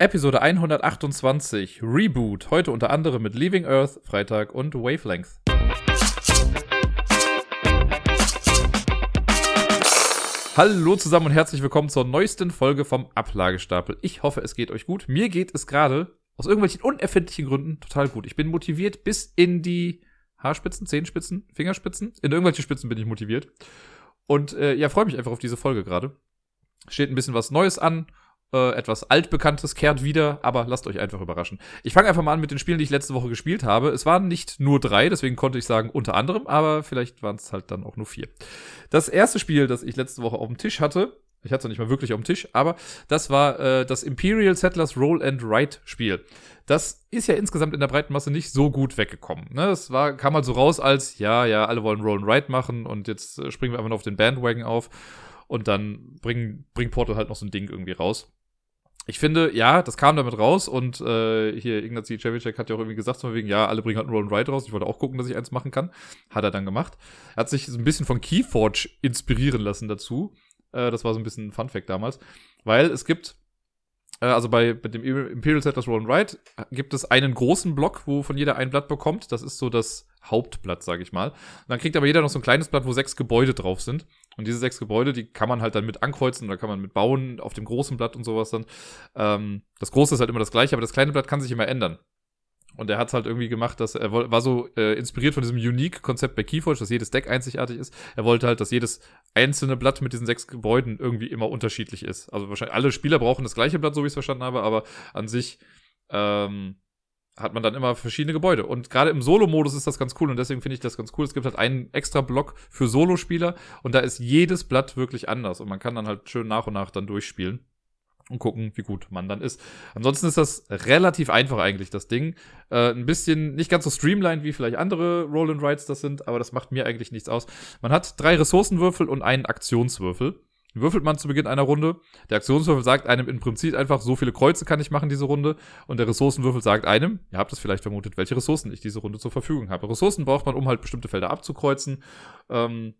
Episode 128 Reboot. Heute unter anderem mit Leaving Earth, Freitag und Wavelength. Hallo zusammen und herzlich willkommen zur neuesten Folge vom Ablagestapel. Ich hoffe, es geht euch gut. Mir geht es gerade aus irgendwelchen unerfindlichen Gründen total gut. Ich bin motiviert bis in die Haarspitzen, Zehenspitzen, Fingerspitzen. In irgendwelche Spitzen bin ich motiviert. Und äh, ja, freue mich einfach auf diese Folge gerade. Steht ein bisschen was Neues an äh, etwas altbekanntes kehrt wieder, aber lasst euch einfach überraschen. Ich fange einfach mal an mit den Spielen, die ich letzte Woche gespielt habe. Es waren nicht nur drei, deswegen konnte ich sagen unter anderem, aber vielleicht waren es halt dann auch nur vier. Das erste Spiel, das ich letzte Woche auf dem Tisch hatte, ich hatte es nicht mal wirklich auf dem Tisch, aber das war äh, das Imperial Settlers Roll and Write Spiel. Das ist ja insgesamt in der breiten Masse nicht so gut weggekommen. Ne? Das war, kam halt so raus als, ja, ja, alle wollen Roll and Write machen und jetzt äh, springen wir einfach nur auf den Bandwagon auf und dann bringen, bringt Portal halt noch so ein Ding irgendwie raus ich finde, ja, das kam damit raus und äh, hier Ignacy Cevicek hat ja auch irgendwie gesagt, so wegen, ja, alle bringen halt einen Roll and Ride raus. Ich wollte auch gucken, dass ich eins machen kann. Hat er dann gemacht. Er hat sich so ein bisschen von Keyforge inspirieren lassen dazu. Äh, das war so ein bisschen ein Fun-Fact damals. Weil es gibt, äh, also bei, bei dem Imperial Settlers Roll and Ride gibt es einen großen Block, wo von jeder ein Blatt bekommt. Das ist so das Hauptblatt, sage ich mal. Und dann kriegt aber jeder noch so ein kleines Blatt, wo sechs Gebäude drauf sind. Und diese sechs Gebäude, die kann man halt dann mit ankreuzen oder kann man mit bauen auf dem großen Blatt und sowas dann. Ähm, das große ist halt immer das gleiche, aber das kleine Blatt kann sich immer ändern. Und er hat es halt irgendwie gemacht, dass er war so äh, inspiriert von diesem Unique-Konzept bei Keyforge, dass jedes Deck einzigartig ist. Er wollte halt, dass jedes einzelne Blatt mit diesen sechs Gebäuden irgendwie immer unterschiedlich ist. Also wahrscheinlich alle Spieler brauchen das gleiche Blatt, so wie ich es verstanden habe, aber an sich ähm, hat man dann immer verschiedene Gebäude. Und gerade im Solo-Modus ist das ganz cool und deswegen finde ich das ganz cool. Es gibt halt einen extra Block für Solo-Spieler und da ist jedes Blatt wirklich anders und man kann dann halt schön nach und nach dann durchspielen und gucken, wie gut man dann ist. Ansonsten ist das relativ einfach eigentlich, das Ding. Äh, ein bisschen nicht ganz so streamlined wie vielleicht andere Roll and Rides das sind, aber das macht mir eigentlich nichts aus. Man hat drei Ressourcenwürfel und einen Aktionswürfel würfelt man zu Beginn einer Runde. Der Aktionswürfel sagt einem im Prinzip einfach, so viele Kreuze kann ich machen diese Runde. Und der Ressourcenwürfel sagt einem, ihr habt es vielleicht vermutet, welche Ressourcen ich diese Runde zur Verfügung habe. Ressourcen braucht man, um halt bestimmte Felder abzukreuzen. Ähm,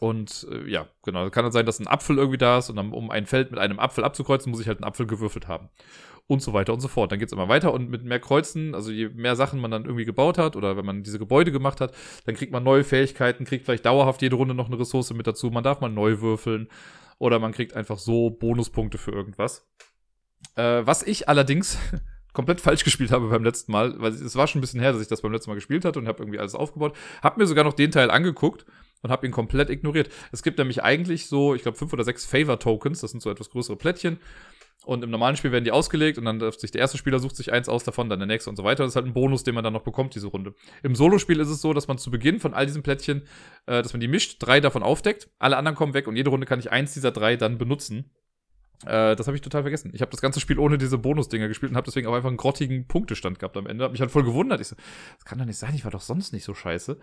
und äh, ja, genau. Kann dann sein, dass ein Apfel irgendwie da ist und dann, um ein Feld mit einem Apfel abzukreuzen, muss ich halt einen Apfel gewürfelt haben und so weiter und so fort. Dann geht's immer weiter und mit mehr Kreuzen, also je mehr Sachen man dann irgendwie gebaut hat oder wenn man diese Gebäude gemacht hat, dann kriegt man neue Fähigkeiten, kriegt vielleicht dauerhaft jede Runde noch eine Ressource mit dazu. Man darf mal neu würfeln oder man kriegt einfach so Bonuspunkte für irgendwas. Äh, was ich allerdings komplett falsch gespielt habe beim letzten Mal, weil es war schon ein bisschen her, dass ich das beim letzten Mal gespielt hatte und habe irgendwie alles aufgebaut. Hab mir sogar noch den Teil angeguckt und habe ihn komplett ignoriert. Es gibt nämlich eigentlich so, ich glaube, fünf oder sechs Favor-Tokens, das sind so etwas größere Plättchen. Und im normalen Spiel werden die ausgelegt und dann darf sich der erste Spieler sucht sich eins aus davon, dann der nächste und so weiter. Das ist halt ein Bonus, den man dann noch bekommt, diese Runde. Im Solospiel ist es so, dass man zu Beginn von all diesen Plättchen, äh, dass man die mischt, drei davon aufdeckt, alle anderen kommen weg und jede Runde kann ich eins dieser drei dann benutzen. Äh, das habe ich total vergessen. Ich habe das ganze Spiel ohne diese Bonusdinger gespielt und habe deswegen auch einfach einen grottigen Punktestand gehabt am Ende. Hab mich halt voll gewundert. Ich so, das kann doch nicht sein, ich war doch sonst nicht so scheiße.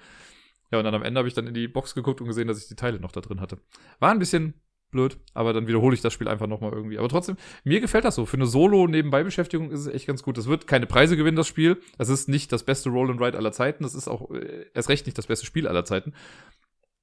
Ja, und dann am Ende habe ich dann in die Box geguckt und gesehen, dass ich die Teile noch da drin hatte. War ein bisschen blöd, aber dann wiederhole ich das Spiel einfach nochmal irgendwie. Aber trotzdem, mir gefällt das so. Für eine Solo-Nebenbei-Beschäftigung ist es echt ganz gut. Das wird keine Preise gewinnen, das Spiel. Das ist nicht das beste Roll and Ride aller Zeiten. Das ist auch äh, erst recht nicht das beste Spiel aller Zeiten.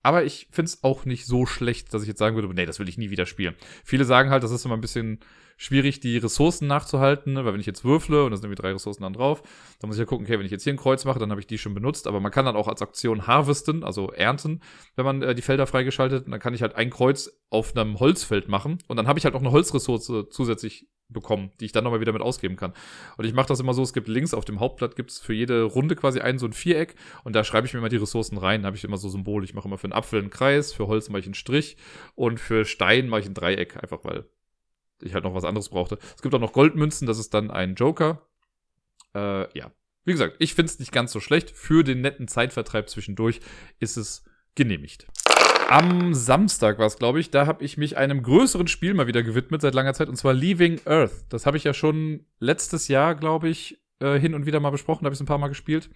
Aber ich finde es auch nicht so schlecht, dass ich jetzt sagen würde, nee, das will ich nie wieder spielen. Viele sagen halt, das ist immer ein bisschen schwierig, die Ressourcen nachzuhalten, ne? weil wenn ich jetzt würfle und da sind irgendwie drei Ressourcen dann drauf, dann muss ich ja gucken, okay, wenn ich jetzt hier ein Kreuz mache, dann habe ich die schon benutzt, aber man kann dann auch als Aktion harvesten, also ernten, wenn man äh, die Felder freigeschaltet, und dann kann ich halt ein Kreuz auf einem Holzfeld machen und dann habe ich halt auch eine Holzressource zusätzlich bekommen, die ich dann nochmal wieder mit ausgeben kann. Und ich mache das immer so, es gibt links auf dem Hauptblatt gibt es für jede Runde quasi ein so ein Viereck und da schreibe ich mir immer die Ressourcen rein, da habe ich immer so Symbole. Ich mache immer für einen Apfel einen Kreis, für Holz mache ich einen Strich und für Stein mache ich ein Dreieck, einfach weil ich halt noch was anderes brauchte. Es gibt auch noch Goldmünzen, das ist dann ein Joker. Äh, ja. Wie gesagt, ich finde es nicht ganz so schlecht. Für den netten Zeitvertreib zwischendurch ist es genehmigt. Am Samstag war es, glaube ich, da habe ich mich einem größeren Spiel mal wieder gewidmet seit langer Zeit, und zwar Leaving Earth. Das habe ich ja schon letztes Jahr, glaube ich, äh, hin und wieder mal besprochen, da habe ich es ein paar Mal gespielt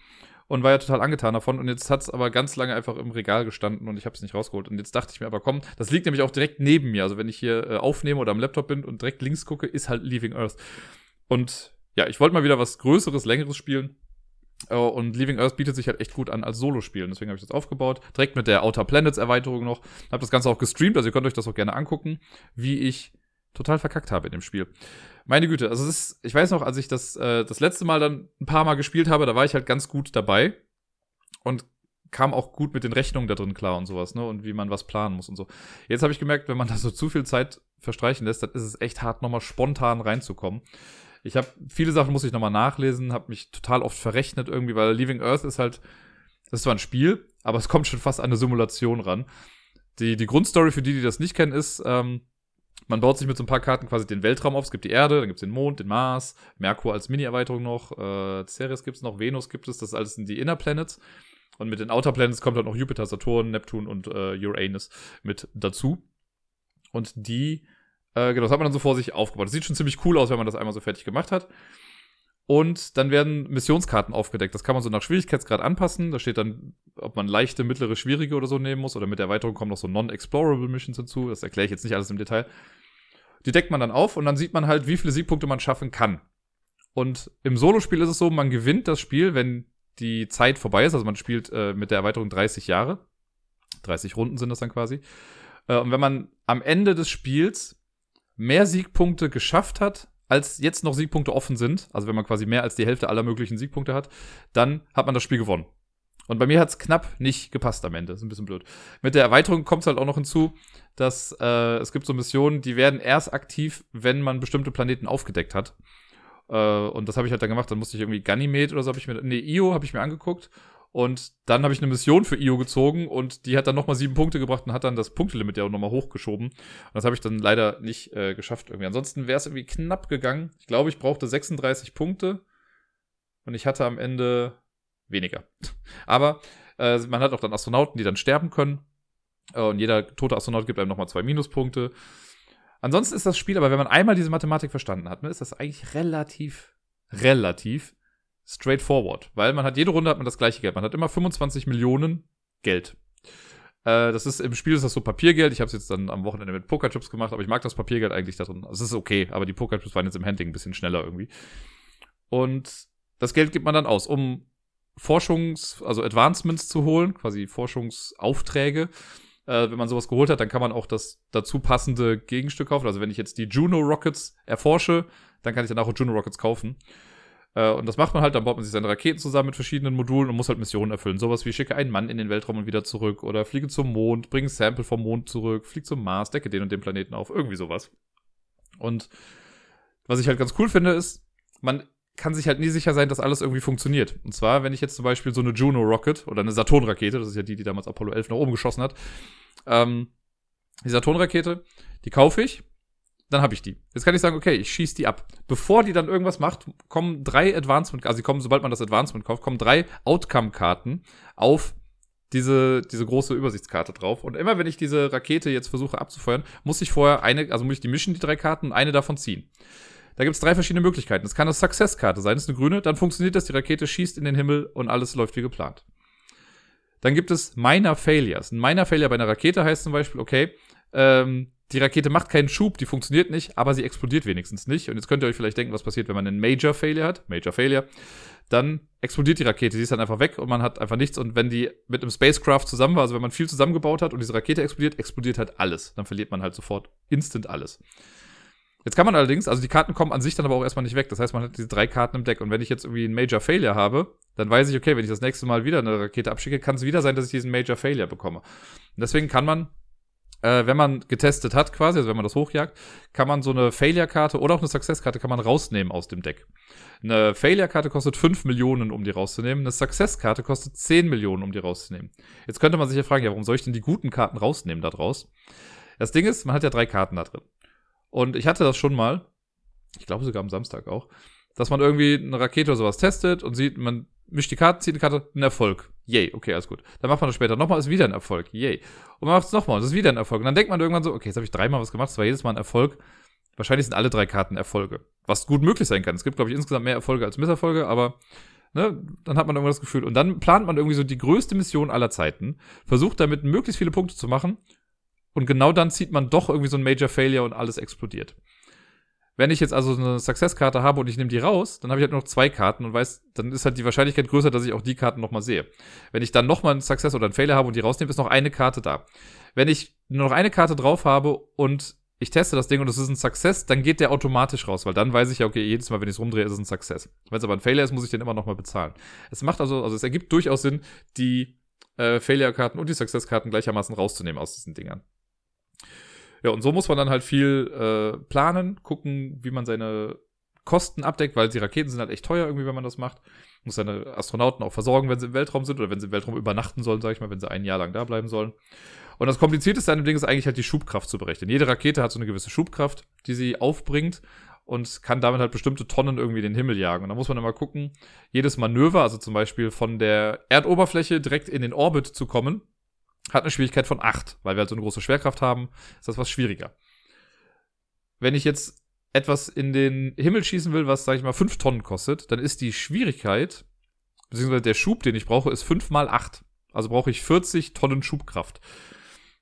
und war ja total angetan davon. Und jetzt hat es aber ganz lange einfach im Regal gestanden und ich habe es nicht rausgeholt. Und jetzt dachte ich mir aber, komm, das liegt nämlich auch direkt neben mir. Also wenn ich hier äh, aufnehme oder am Laptop bin und direkt links gucke, ist halt Leaving Earth. Und ja, ich wollte mal wieder was Größeres, Längeres spielen. Uh, und Leaving Earth bietet sich halt echt gut an als Solo-Spiel. Deswegen habe ich das aufgebaut. Direkt mit der Outer Planets Erweiterung noch. Habe das Ganze auch gestreamt, also ihr könnt euch das auch gerne angucken, wie ich total verkackt habe in dem Spiel. Meine Güte, also es ist, ich weiß noch, als ich das äh, das letzte Mal dann ein paar Mal gespielt habe, da war ich halt ganz gut dabei und kam auch gut mit den Rechnungen da drin klar und sowas, ne? Und wie man was planen muss und so. Jetzt habe ich gemerkt, wenn man da so zu viel Zeit verstreichen lässt, dann ist es echt hart, nochmal spontan reinzukommen. Ich habe viele Sachen muss ich nochmal nachlesen, habe mich total oft verrechnet irgendwie, weil Leaving Earth ist halt, das ist zwar ein Spiel, aber es kommt schon fast an eine Simulation ran. Die, die Grundstory für die, die das nicht kennen, ist, ähm, man baut sich mit so ein paar Karten quasi den Weltraum auf. Es gibt die Erde, dann gibt es den Mond, den Mars, Merkur als Mini-Erweiterung noch, äh, Ceres gibt es noch, Venus gibt es, das alles sind die Inner Planets. Und mit den Outer Planets kommt dann noch Jupiter, Saturn, Neptun und äh, Uranus mit dazu. Und die, äh, genau, das hat man dann so vor sich aufgebaut. Das sieht schon ziemlich cool aus, wenn man das einmal so fertig gemacht hat. Und dann werden Missionskarten aufgedeckt. Das kann man so nach Schwierigkeitsgrad anpassen. Da steht dann, ob man leichte, mittlere, schwierige oder so nehmen muss. Oder mit der Erweiterung kommen noch so Non-Explorable Missions hinzu. Das erkläre ich jetzt nicht alles im Detail. Die deckt man dann auf und dann sieht man halt, wie viele Siegpunkte man schaffen kann. Und im Solospiel ist es so, man gewinnt das Spiel, wenn die Zeit vorbei ist. Also man spielt äh, mit der Erweiterung 30 Jahre. 30 Runden sind das dann quasi. Äh, und wenn man am Ende des Spiels mehr Siegpunkte geschafft hat, als jetzt noch Siegpunkte offen sind, also wenn man quasi mehr als die Hälfte aller möglichen Siegpunkte hat, dann hat man das Spiel gewonnen. Und bei mir hat es knapp nicht gepasst am Ende. Ist ein bisschen blöd. Mit der Erweiterung kommt es halt auch noch hinzu, dass äh, es gibt so Missionen, die werden erst aktiv, wenn man bestimmte Planeten aufgedeckt hat. Äh, und das habe ich halt dann gemacht. Dann musste ich irgendwie Ganymed oder so habe ich mir, nee, Io habe ich mir angeguckt. Und dann habe ich eine Mission für Io gezogen und die hat dann nochmal sieben Punkte gebracht und hat dann das Punktelimit ja auch nochmal hochgeschoben. Und das habe ich dann leider nicht äh, geschafft irgendwie. Ansonsten wäre es irgendwie knapp gegangen. Ich glaube, ich brauchte 36 Punkte und ich hatte am Ende weniger. Aber äh, man hat auch dann Astronauten, die dann sterben können. Und jeder tote Astronaut gibt einem nochmal zwei Minuspunkte. Ansonsten ist das Spiel, aber wenn man einmal diese Mathematik verstanden hat, ne, ist das eigentlich relativ, relativ straightforward. Weil man hat jede Runde hat man das gleiche Geld. Man hat immer 25 Millionen Geld. Äh, das ist im Spiel ist das so Papiergeld. Ich habe es jetzt dann am Wochenende mit Pokerchips gemacht, aber ich mag das Papiergeld eigentlich da drin. Also es ist okay, aber die Pokerchips waren jetzt im Handling ein bisschen schneller irgendwie. Und das Geld gibt man dann aus, um Forschungs-, also Advancements zu holen, quasi Forschungsaufträge äh, wenn man sowas geholt hat, dann kann man auch das dazu passende Gegenstück kaufen. Also wenn ich jetzt die Juno Rockets erforsche, dann kann ich dann auch Juno Rockets kaufen. Äh, und das macht man halt, dann baut man sich seine Raketen zusammen mit verschiedenen Modulen und muss halt Missionen erfüllen. Sowas wie schicke einen Mann in den Weltraum und wieder zurück oder fliege zum Mond, bringe Sample vom Mond zurück, fliege zum Mars, decke den und den Planeten auf, irgendwie sowas. Und was ich halt ganz cool finde, ist, man kann sich halt nie sicher sein, dass alles irgendwie funktioniert. Und zwar, wenn ich jetzt zum Beispiel so eine Juno Rocket oder eine Saturn-Rakete, das ist ja die, die damals Apollo 11 nach oben geschossen hat, ähm, die Saturn-Rakete, die kaufe ich, dann habe ich die. Jetzt kann ich sagen, okay, ich schieße die ab. Bevor die dann irgendwas macht, kommen drei Advancement, also die kommen, sobald man das Advancement kauft, kommen drei Outcome-Karten auf diese, diese große Übersichtskarte drauf. Und immer wenn ich diese Rakete jetzt versuche abzufeuern, muss ich vorher eine, also muss ich die mischen, die drei Karten, eine davon ziehen. Da gibt es drei verschiedene Möglichkeiten. Es kann eine Success-Karte sein, das ist eine grüne, dann funktioniert das, die Rakete schießt in den Himmel und alles läuft wie geplant. Dann gibt es Minor Failures. Ein Minor Failure bei einer Rakete heißt zum Beispiel, okay, ähm, die Rakete macht keinen Schub, die funktioniert nicht, aber sie explodiert wenigstens nicht. Und jetzt könnt ihr euch vielleicht denken, was passiert, wenn man einen Major Failure hat. Major Failure. Dann explodiert die Rakete, sie ist dann einfach weg und man hat einfach nichts. Und wenn die mit einem Spacecraft zusammen war, also wenn man viel zusammengebaut hat und diese Rakete explodiert, explodiert halt alles. Dann verliert man halt sofort instant alles. Jetzt kann man allerdings, also die Karten kommen an sich dann aber auch erstmal nicht weg. Das heißt, man hat diese drei Karten im Deck. Und wenn ich jetzt irgendwie einen Major Failure habe, dann weiß ich, okay, wenn ich das nächste Mal wieder eine Rakete abschicke, kann es wieder sein, dass ich diesen Major Failure bekomme. Und deswegen kann man, äh, wenn man getestet hat quasi, also wenn man das hochjagt, kann man so eine Failure-Karte oder auch eine Success-Karte kann man rausnehmen aus dem Deck. Eine Failure-Karte kostet 5 Millionen, um die rauszunehmen. Eine Success-Karte kostet 10 Millionen, um die rauszunehmen. Jetzt könnte man sich ja fragen, ja, warum soll ich denn die guten Karten rausnehmen da draus? Das Ding ist, man hat ja drei Karten da drin. Und ich hatte das schon mal, ich glaube sogar am Samstag auch, dass man irgendwie eine Rakete oder sowas testet und sieht, man mischt die Karte, zieht die Karte, ein Erfolg. Yay, okay, alles gut. Dann macht man das später nochmal, ist wieder ein Erfolg. Yay. Und man macht es nochmal, ist wieder ein Erfolg. Und dann denkt man irgendwann so, okay, jetzt habe ich dreimal was gemacht, das war jedes Mal ein Erfolg. Wahrscheinlich sind alle drei Karten Erfolge. Was gut möglich sein kann. Es gibt, glaube ich, insgesamt mehr Erfolge als Misserfolge, aber ne, dann hat man irgendwann das Gefühl. Und dann plant man irgendwie so die größte Mission aller Zeiten, versucht damit möglichst viele Punkte zu machen und genau dann zieht man doch irgendwie so ein Major Failure und alles explodiert. Wenn ich jetzt also eine Success-Karte habe und ich nehme die raus, dann habe ich halt noch zwei Karten und weiß, dann ist halt die Wahrscheinlichkeit größer, dass ich auch die Karten nochmal sehe. Wenn ich dann nochmal einen Success oder einen Failure habe und die rausnehme, ist noch eine Karte da. Wenn ich nur noch eine Karte drauf habe und ich teste das Ding und es ist ein Success, dann geht der automatisch raus, weil dann weiß ich ja, okay, jedes Mal, wenn ich es rumdrehe, ist es ein Success. Wenn es aber ein Failure ist, muss ich den immer nochmal bezahlen. Es macht also, also es ergibt durchaus Sinn, die äh, Failure-Karten und die Success-Karten gleichermaßen rauszunehmen aus diesen Dingern. Ja, und so muss man dann halt viel äh, planen, gucken, wie man seine Kosten abdeckt, weil die Raketen sind halt echt teuer irgendwie, wenn man das macht. Muss seine Astronauten auch versorgen, wenn sie im Weltraum sind oder wenn sie im Weltraum übernachten sollen, sag ich mal, wenn sie ein Jahr lang da bleiben sollen. Und das Komplizierteste an dem Ding ist eigentlich halt die Schubkraft zu berechnen. Jede Rakete hat so eine gewisse Schubkraft, die sie aufbringt und kann damit halt bestimmte Tonnen irgendwie in den Himmel jagen. Und da muss man immer gucken, jedes Manöver, also zum Beispiel von der Erdoberfläche direkt in den Orbit zu kommen, hat eine Schwierigkeit von 8, weil wir halt so eine große Schwerkraft haben, ist das was schwieriger. Wenn ich jetzt etwas in den Himmel schießen will, was, sag ich mal, 5 Tonnen kostet, dann ist die Schwierigkeit, beziehungsweise der Schub, den ich brauche, ist 5 mal 8. Also brauche ich 40 Tonnen Schubkraft.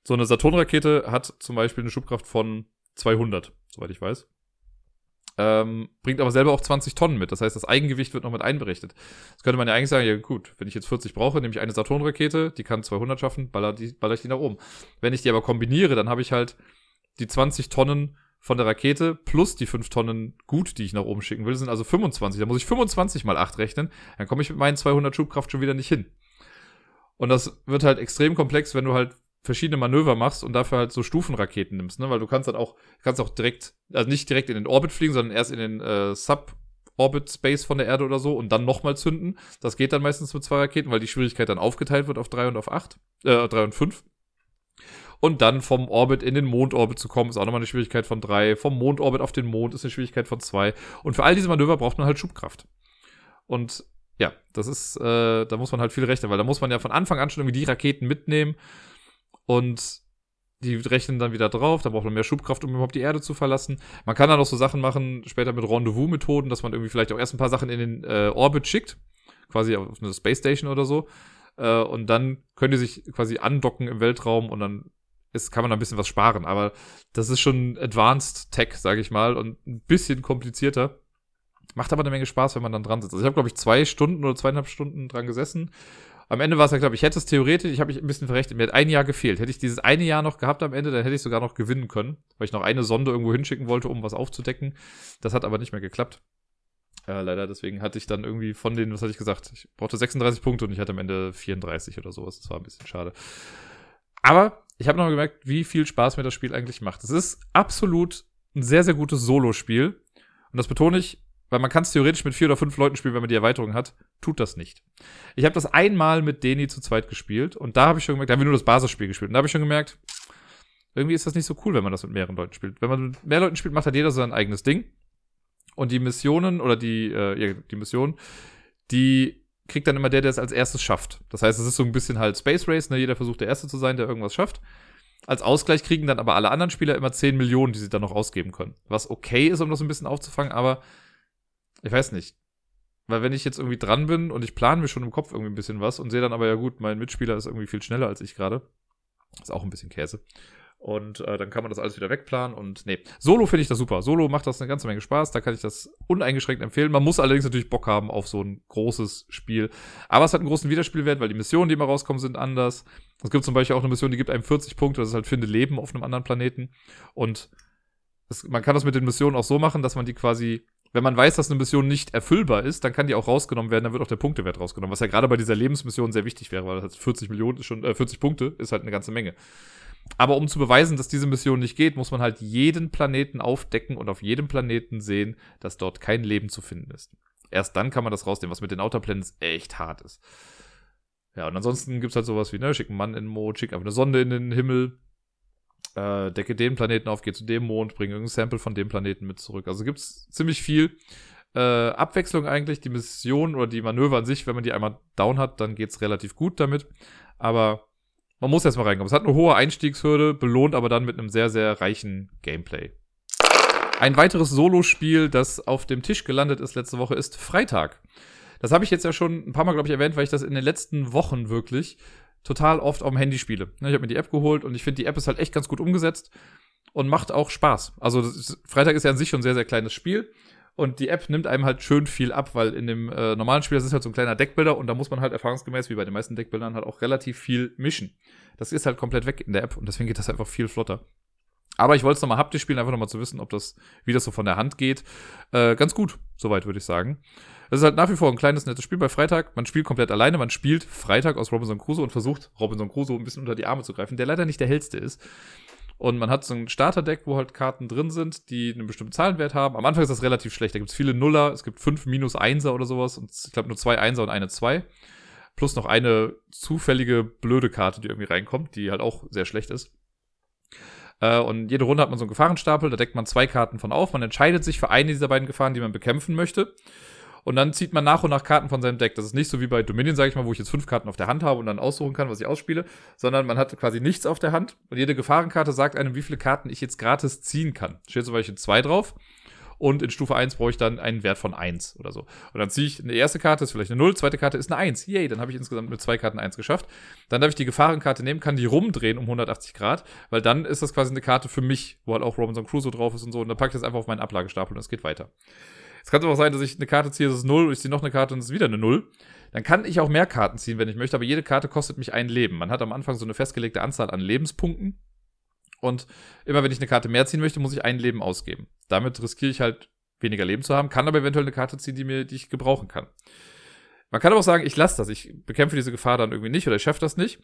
So eine Saturn-Rakete hat zum Beispiel eine Schubkraft von 200, soweit ich weiß. Ähm, bringt aber selber auch 20 Tonnen mit. Das heißt, das Eigengewicht wird noch mit einberechnet. Das könnte man ja eigentlich sagen, ja gut, wenn ich jetzt 40 brauche, nehme ich eine Saturn-Rakete, die kann 200 schaffen, baller, die, baller ich die nach oben. Wenn ich die aber kombiniere, dann habe ich halt die 20 Tonnen von der Rakete plus die 5 Tonnen Gut, die ich nach oben schicken will, sind also 25. Da muss ich 25 mal 8 rechnen. Dann komme ich mit meinen 200 Schubkraft schon wieder nicht hin. Und das wird halt extrem komplex, wenn du halt verschiedene Manöver machst und dafür halt so Stufenraketen nimmst, ne? Weil du kannst dann auch, kannst auch direkt, also nicht direkt in den Orbit fliegen, sondern erst in den äh, Sub-Orbit-Space von der Erde oder so und dann nochmal zünden. Das geht dann meistens mit zwei Raketen, weil die Schwierigkeit dann aufgeteilt wird auf drei und auf acht, äh, drei und fünf. Und dann vom Orbit in den Mondorbit zu kommen, ist auch nochmal eine Schwierigkeit von drei. Vom Mondorbit auf den Mond ist eine Schwierigkeit von zwei. Und für all diese Manöver braucht man halt Schubkraft. Und ja, das ist, äh, da muss man halt viel rechnen, weil da muss man ja von Anfang an schon irgendwie die Raketen mitnehmen und die rechnen dann wieder drauf, da braucht man mehr Schubkraft, um überhaupt die Erde zu verlassen. Man kann dann auch so Sachen machen, später mit Rendezvous-Methoden, dass man irgendwie vielleicht auch erst ein paar Sachen in den äh, Orbit schickt, quasi auf eine Space Station oder so. Äh, und dann können die sich quasi andocken im Weltraum und dann ist, kann man ein bisschen was sparen. Aber das ist schon Advanced Tech, sage ich mal, und ein bisschen komplizierter. Macht aber eine Menge Spaß, wenn man dann dran sitzt. Also ich habe, glaube ich, zwei Stunden oder zweieinhalb Stunden dran gesessen am Ende war es ja, glaube ich, hätte es theoretisch, ich habe mich ein bisschen verrechnet, mir hat ein Jahr gefehlt. Hätte ich dieses eine Jahr noch gehabt am Ende, dann hätte ich sogar noch gewinnen können, weil ich noch eine Sonde irgendwo hinschicken wollte, um was aufzudecken. Das hat aber nicht mehr geklappt. Ja, leider, deswegen hatte ich dann irgendwie von den, was hatte ich gesagt, ich brauchte 36 Punkte und ich hatte am Ende 34 oder sowas. Das war ein bisschen schade. Aber ich habe noch gemerkt, wie viel Spaß mir das Spiel eigentlich macht. Es ist absolut ein sehr, sehr gutes Solo-Spiel. Und das betone ich weil man kann es theoretisch mit vier oder fünf Leuten spielen, wenn man die Erweiterung hat. Tut das nicht. Ich habe das einmal mit Deni zu zweit gespielt und da habe ich schon gemerkt, da haben wir nur das Basisspiel gespielt. Und da habe ich schon gemerkt, irgendwie ist das nicht so cool, wenn man das mit mehreren Leuten spielt. Wenn man mit mehr Leuten spielt, macht halt jeder sein eigenes Ding. Und die Missionen oder die, äh, ja, die Mission, die kriegt dann immer der, der es als erstes schafft. Das heißt, es ist so ein bisschen halt Space Race, ne? Jeder versucht der Erste zu sein, der irgendwas schafft. Als Ausgleich kriegen dann aber alle anderen Spieler immer 10 Millionen, die sie dann noch ausgeben können. Was okay ist, um das ein bisschen aufzufangen, aber ich weiß nicht. Weil wenn ich jetzt irgendwie dran bin und ich plane mir schon im Kopf irgendwie ein bisschen was und sehe dann aber ja gut, mein Mitspieler ist irgendwie viel schneller als ich gerade. Ist auch ein bisschen Käse. Und äh, dann kann man das alles wieder wegplanen und nee. Solo finde ich das super. Solo macht das eine ganze Menge Spaß. Da kann ich das uneingeschränkt empfehlen. Man muss allerdings natürlich Bock haben auf so ein großes Spiel. Aber es hat einen großen Wiederspielwert, weil die Missionen, die immer rauskommen, sind anders. Es gibt zum Beispiel auch eine Mission, die gibt einem 40 Punkte. Das ist halt finde Leben auf einem anderen Planeten. Und das, man kann das mit den Missionen auch so machen, dass man die quasi wenn man weiß, dass eine Mission nicht erfüllbar ist, dann kann die auch rausgenommen werden, dann wird auch der Punktewert rausgenommen, was ja gerade bei dieser Lebensmission sehr wichtig wäre, weil das 40 Millionen schon, äh, 40 Punkte ist halt eine ganze Menge. Aber um zu beweisen, dass diese Mission nicht geht, muss man halt jeden Planeten aufdecken und auf jedem Planeten sehen, dass dort kein Leben zu finden ist. Erst dann kann man das rausnehmen, was mit den Outer Planets echt hart ist. Ja, und ansonsten gibt's halt sowas wie, ne, schick einen Mann in den Mond, schick einfach eine Sonde in den Himmel, äh, decke den Planeten auf, geh zu dem Mond, bringe irgendein Sample von dem Planeten mit zurück. Also gibt's ziemlich viel äh, Abwechslung eigentlich. Die Mission oder die Manöver an sich, wenn man die einmal down hat, dann geht's relativ gut damit. Aber man muss erstmal reinkommen. Es hat eine hohe Einstiegshürde, belohnt aber dann mit einem sehr, sehr reichen Gameplay. Ein weiteres Solo-Spiel, das auf dem Tisch gelandet ist letzte Woche, ist Freitag. Das habe ich jetzt ja schon ein paar Mal, glaube ich, erwähnt, weil ich das in den letzten Wochen wirklich total oft auf dem Handy spiele. Ich habe mir die App geholt und ich finde, die App ist halt echt ganz gut umgesetzt und macht auch Spaß. Also ist, Freitag ist ja an sich schon ein sehr, sehr kleines Spiel. Und die App nimmt einem halt schön viel ab, weil in dem äh, normalen Spiel, das ist halt so ein kleiner Deckbilder und da muss man halt erfahrungsgemäß, wie bei den meisten Deckbildern, halt auch relativ viel mischen. Das ist halt komplett weg in der App und deswegen geht das einfach viel flotter. Aber ich wollte es nochmal haptisch spielen, einfach nochmal zu wissen, ob das, wie das so von der Hand geht. Äh, ganz gut, soweit würde ich sagen. Es ist halt nach wie vor ein kleines, nettes Spiel bei Freitag. Man spielt komplett alleine, man spielt Freitag aus Robinson Crusoe und versucht, Robinson Crusoe ein bisschen unter die Arme zu greifen, der leider nicht der hellste ist. Und man hat so ein Starterdeck, wo halt Karten drin sind, die einen bestimmten Zahlenwert haben. Am Anfang ist das relativ schlecht. Da gibt es viele Nuller, es gibt fünf Minus Einser oder sowas. Und ich glaube nur zwei Einser und eine Zwei. Plus noch eine zufällige blöde Karte, die irgendwie reinkommt, die halt auch sehr schlecht ist. Äh, und jede Runde hat man so einen Gefahrenstapel, da deckt man zwei Karten von auf. Man entscheidet sich für eine dieser beiden Gefahren, die man bekämpfen möchte. Und dann zieht man nach und nach Karten von seinem Deck. Das ist nicht so wie bei Dominion, sage ich mal, wo ich jetzt fünf Karten auf der Hand habe und dann aussuchen kann, was ich ausspiele, sondern man hat quasi nichts auf der Hand und jede Gefahrenkarte sagt einem, wie viele Karten ich jetzt gratis ziehen kann. Steht zum Beispiel zwei drauf und in Stufe 1 brauche ich dann einen Wert von 1 oder so. Und dann ziehe ich eine erste Karte, ist vielleicht eine 0, zweite Karte ist eine 1. Yay, dann habe ich insgesamt mit zwei Karten 1 geschafft. Dann darf ich die Gefahrenkarte nehmen, kann die rumdrehen um 180 Grad, weil dann ist das quasi eine Karte für mich, wo halt auch Robinson Crusoe drauf ist und so. Und dann packe ich das einfach auf meinen Ablagestapel und es geht weiter. Es kann aber auch sein, dass ich eine Karte ziehe, das ist 0 und ich ziehe noch eine Karte und es ist wieder eine 0. Dann kann ich auch mehr Karten ziehen, wenn ich möchte, aber jede Karte kostet mich ein Leben. Man hat am Anfang so eine festgelegte Anzahl an Lebenspunkten. Und immer wenn ich eine Karte mehr ziehen möchte, muss ich ein Leben ausgeben. Damit riskiere ich halt weniger Leben zu haben, kann aber eventuell eine Karte ziehen, die mir, die ich gebrauchen kann. Man kann aber auch sagen, ich lasse das, ich bekämpfe diese Gefahr dann irgendwie nicht oder ich schaffe das nicht.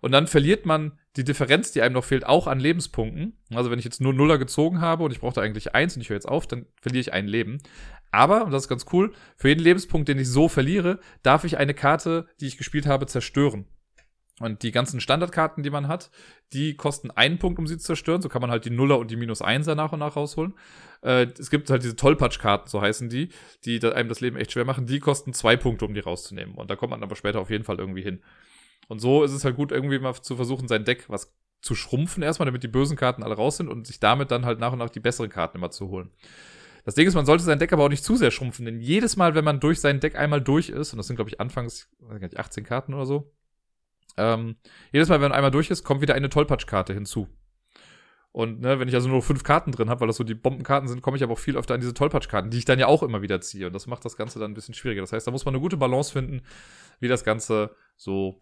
Und dann verliert man die Differenz, die einem noch fehlt, auch an Lebenspunkten. Also wenn ich jetzt nur Nuller gezogen habe und ich brauchte eigentlich eins und ich höre jetzt auf, dann verliere ich ein Leben. Aber, und das ist ganz cool, für jeden Lebenspunkt, den ich so verliere, darf ich eine Karte, die ich gespielt habe, zerstören. Und die ganzen Standardkarten, die man hat, die kosten einen Punkt, um sie zu zerstören. So kann man halt die Nuller und die Minus Einser nach und nach rausholen. Äh, es gibt halt diese Tollpatsch-Karten, so heißen die, die einem das Leben echt schwer machen. Die kosten zwei Punkte, um die rauszunehmen. Und da kommt man aber später auf jeden Fall irgendwie hin. Und so ist es halt gut, irgendwie mal zu versuchen, sein Deck was zu schrumpfen erstmal, damit die bösen Karten alle raus sind und sich damit dann halt nach und nach die besseren Karten immer zu holen. Das Ding ist, man sollte sein Deck aber auch nicht zu sehr schrumpfen, denn jedes Mal, wenn man durch sein Deck einmal durch ist, und das sind, glaube ich, anfangs, weiß nicht, 18 Karten oder so, ähm, jedes Mal, wenn man einmal durch ist, kommt wieder eine Tollpatsch-Karte hinzu. Und ne, wenn ich also nur fünf Karten drin habe, weil das so die Bombenkarten sind, komme ich aber auch viel öfter an diese Tollpatsch-Karten, die ich dann ja auch immer wieder ziehe. Und das macht das Ganze dann ein bisschen schwieriger. Das heißt, da muss man eine gute Balance finden, wie das Ganze so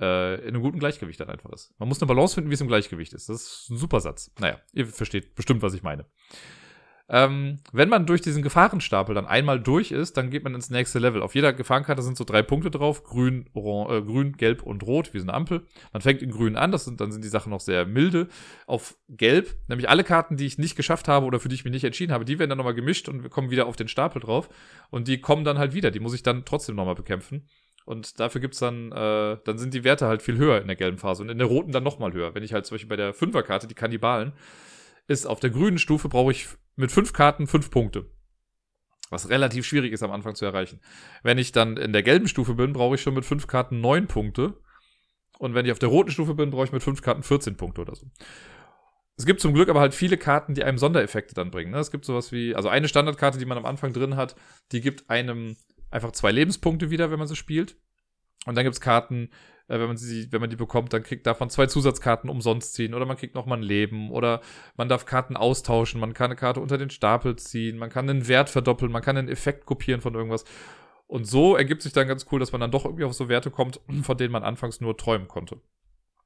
äh, in einem guten Gleichgewicht dann einfach ist. Man muss eine Balance finden, wie es im Gleichgewicht ist. Das ist ein super Satz. Naja, ihr versteht bestimmt, was ich meine. Ähm, wenn man durch diesen Gefahrenstapel dann einmal durch ist, dann geht man ins nächste Level. Auf jeder Gefahrenkarte sind so drei Punkte drauf: Grün, Oran äh, Grün, Gelb und Rot, wie so eine Ampel. Man fängt in Grün an, das sind, dann sind die Sachen noch sehr milde. Auf Gelb, nämlich alle Karten, die ich nicht geschafft habe oder für die ich mich nicht entschieden habe, die werden dann nochmal gemischt und kommen wieder auf den Stapel drauf. Und die kommen dann halt wieder. Die muss ich dann trotzdem nochmal bekämpfen. Und dafür gibt's dann, äh, dann sind die Werte halt viel höher in der gelben Phase und in der roten dann nochmal höher. Wenn ich halt zum Beispiel bei der Fünferkarte, die Kannibalen, ist auf der grünen Stufe brauche ich mit fünf Karten fünf Punkte. Was relativ schwierig ist am Anfang zu erreichen. Wenn ich dann in der gelben Stufe bin, brauche ich schon mit fünf Karten neun Punkte. Und wenn ich auf der roten Stufe bin, brauche ich mit fünf Karten 14 Punkte oder so. Es gibt zum Glück aber halt viele Karten, die einem Sondereffekte dann bringen. Ne? Es gibt sowas wie, also eine Standardkarte, die man am Anfang drin hat, die gibt einem einfach zwei Lebenspunkte wieder, wenn man sie spielt. Und dann gibt es Karten, äh, wenn man sie, wenn man die bekommt, dann kriegt davon zwei Zusatzkarten umsonst ziehen oder man kriegt nochmal ein Leben oder man darf Karten austauschen, man kann eine Karte unter den Stapel ziehen, man kann einen Wert verdoppeln, man kann einen Effekt kopieren von irgendwas. Und so ergibt sich dann ganz cool, dass man dann doch irgendwie auf so Werte kommt, von denen man anfangs nur träumen konnte.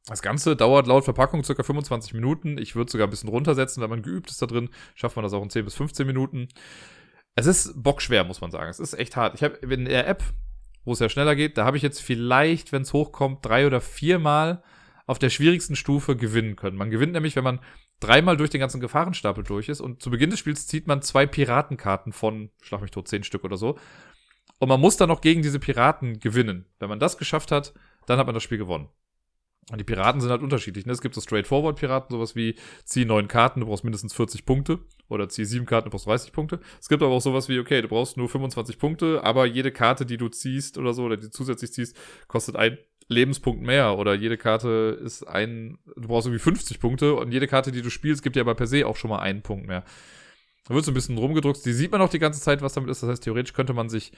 Das Ganze dauert laut Verpackung circa 25 Minuten. Ich würde sogar ein bisschen runtersetzen, wenn man geübt ist da drin. Schafft man das auch in 10 bis 15 Minuten. Es ist bockschwer, muss man sagen. Es ist echt hart. Ich habe in der App wo es ja schneller geht. Da habe ich jetzt vielleicht, wenn es hochkommt, drei oder viermal auf der schwierigsten Stufe gewinnen können. Man gewinnt nämlich, wenn man dreimal durch den ganzen Gefahrenstapel durch ist und zu Beginn des Spiels zieht man zwei Piratenkarten von, schlag mich tot, zehn Stück oder so. Und man muss dann noch gegen diese Piraten gewinnen. Wenn man das geschafft hat, dann hat man das Spiel gewonnen. Und die Piraten sind halt unterschiedlich. Ne? Es gibt so Straightforward-Piraten, sowas wie zieh neun Karten, du brauchst mindestens 40 Punkte. Oder zieh sieben Karten, du brauchst 30 Punkte. Es gibt aber auch sowas wie, okay, du brauchst nur 25 Punkte, aber jede Karte, die du ziehst oder so, oder die du zusätzlich ziehst, kostet ein Lebenspunkt mehr. Oder jede Karte ist ein, du brauchst irgendwie 50 Punkte und jede Karte, die du spielst, gibt dir aber per se auch schon mal einen Punkt mehr. Da wird so ein bisschen rumgedruckt. Die sieht man auch die ganze Zeit, was damit ist. Das heißt, theoretisch könnte man sich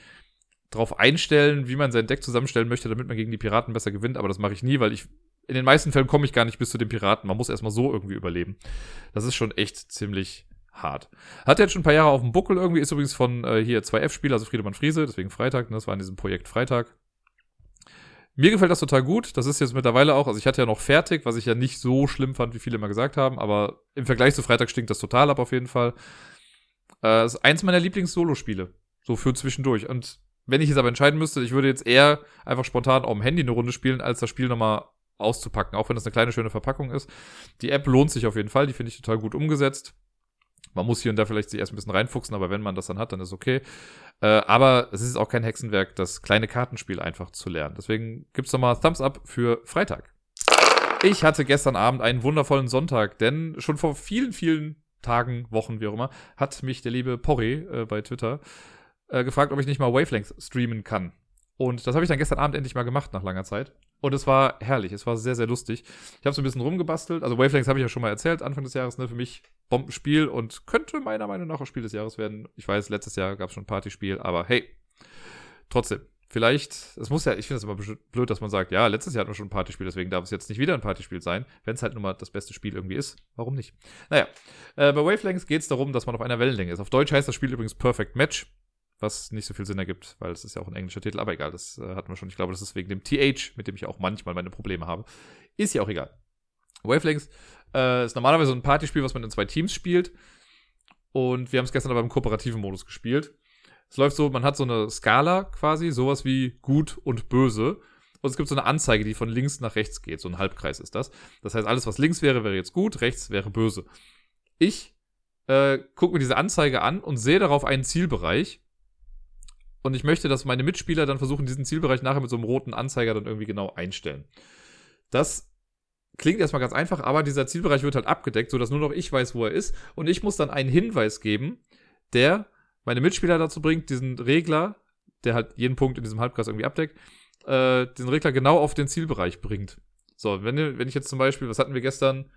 darauf einstellen, wie man sein Deck zusammenstellen möchte, damit man gegen die Piraten besser gewinnt. Aber das mache ich nie, weil ich in den meisten Fällen komme ich gar nicht bis zu den Piraten. Man muss erstmal so irgendwie überleben. Das ist schon echt ziemlich hart. Hat jetzt schon ein paar Jahre auf dem Buckel irgendwie, ist übrigens von äh, hier 2F-Spieler, also Friedemann Friese, deswegen Freitag, ne, das war in diesem Projekt Freitag. Mir gefällt das total gut. Das ist jetzt mittlerweile auch, also ich hatte ja noch fertig, was ich ja nicht so schlimm fand, wie viele immer gesagt haben, aber im Vergleich zu Freitag stinkt das total ab auf jeden Fall. Äh, ist eins meiner Lieblings-Solo-Spiele. So für zwischendurch. Und wenn ich jetzt aber entscheiden müsste, ich würde jetzt eher einfach spontan auf dem Handy eine Runde spielen, als das Spiel nochmal auszupacken, auch wenn das eine kleine schöne Verpackung ist. Die App lohnt sich auf jeden Fall, die finde ich total gut umgesetzt. Man muss hier und da vielleicht sich erst ein bisschen reinfuchsen, aber wenn man das dann hat, dann ist okay. Äh, aber es ist auch kein Hexenwerk, das kleine Kartenspiel einfach zu lernen. Deswegen gibt's nochmal Thumbs up für Freitag. Ich hatte gestern Abend einen wundervollen Sonntag, denn schon vor vielen, vielen Tagen, Wochen, wie auch immer, hat mich der liebe Porri äh, bei Twitter äh, gefragt, ob ich nicht mal Wavelength streamen kann. Und das habe ich dann gestern Abend endlich mal gemacht nach langer Zeit. Und es war herrlich, es war sehr, sehr lustig. Ich habe so ein bisschen rumgebastelt. Also Wavelengths habe ich ja schon mal erzählt, Anfang des Jahres, ne, für mich Bombenspiel und könnte meiner Meinung nach auch Spiel des Jahres werden. Ich weiß, letztes Jahr gab es schon ein Partyspiel, aber hey, trotzdem. Vielleicht, es muss ja, ich finde es immer blöd, dass man sagt, ja, letztes Jahr hatten wir schon ein Partyspiel, deswegen darf es jetzt nicht wieder ein Partyspiel sein. Wenn es halt nun mal das beste Spiel irgendwie ist, warum nicht? Naja, äh, bei Wavelengths geht es darum, dass man auf einer Wellenlänge ist. Auf Deutsch heißt das Spiel übrigens Perfect Match was nicht so viel Sinn ergibt, weil es ist ja auch ein englischer Titel, aber egal, das äh, hatten wir schon. Ich glaube, das ist wegen dem TH, mit dem ich auch manchmal meine Probleme habe. Ist ja auch egal. Wavelengths äh, ist normalerweise ein Partyspiel, was man in zwei Teams spielt. Und wir haben es gestern aber im kooperativen Modus gespielt. Es läuft so, man hat so eine Skala quasi, sowas wie gut und böse. Und es gibt so eine Anzeige, die von links nach rechts geht. So ein Halbkreis ist das. Das heißt, alles, was links wäre, wäre jetzt gut, rechts wäre böse. Ich äh, gucke mir diese Anzeige an und sehe darauf einen Zielbereich und ich möchte, dass meine Mitspieler dann versuchen, diesen Zielbereich nachher mit so einem roten Anzeiger dann irgendwie genau einstellen. Das klingt erstmal ganz einfach, aber dieser Zielbereich wird halt abgedeckt, sodass nur noch ich weiß, wo er ist. Und ich muss dann einen Hinweis geben, der meine Mitspieler dazu bringt, diesen Regler, der halt jeden Punkt in diesem Halbkreis irgendwie abdeckt, äh, den Regler genau auf den Zielbereich bringt. So, wenn, wenn ich jetzt zum Beispiel, was hatten wir gestern?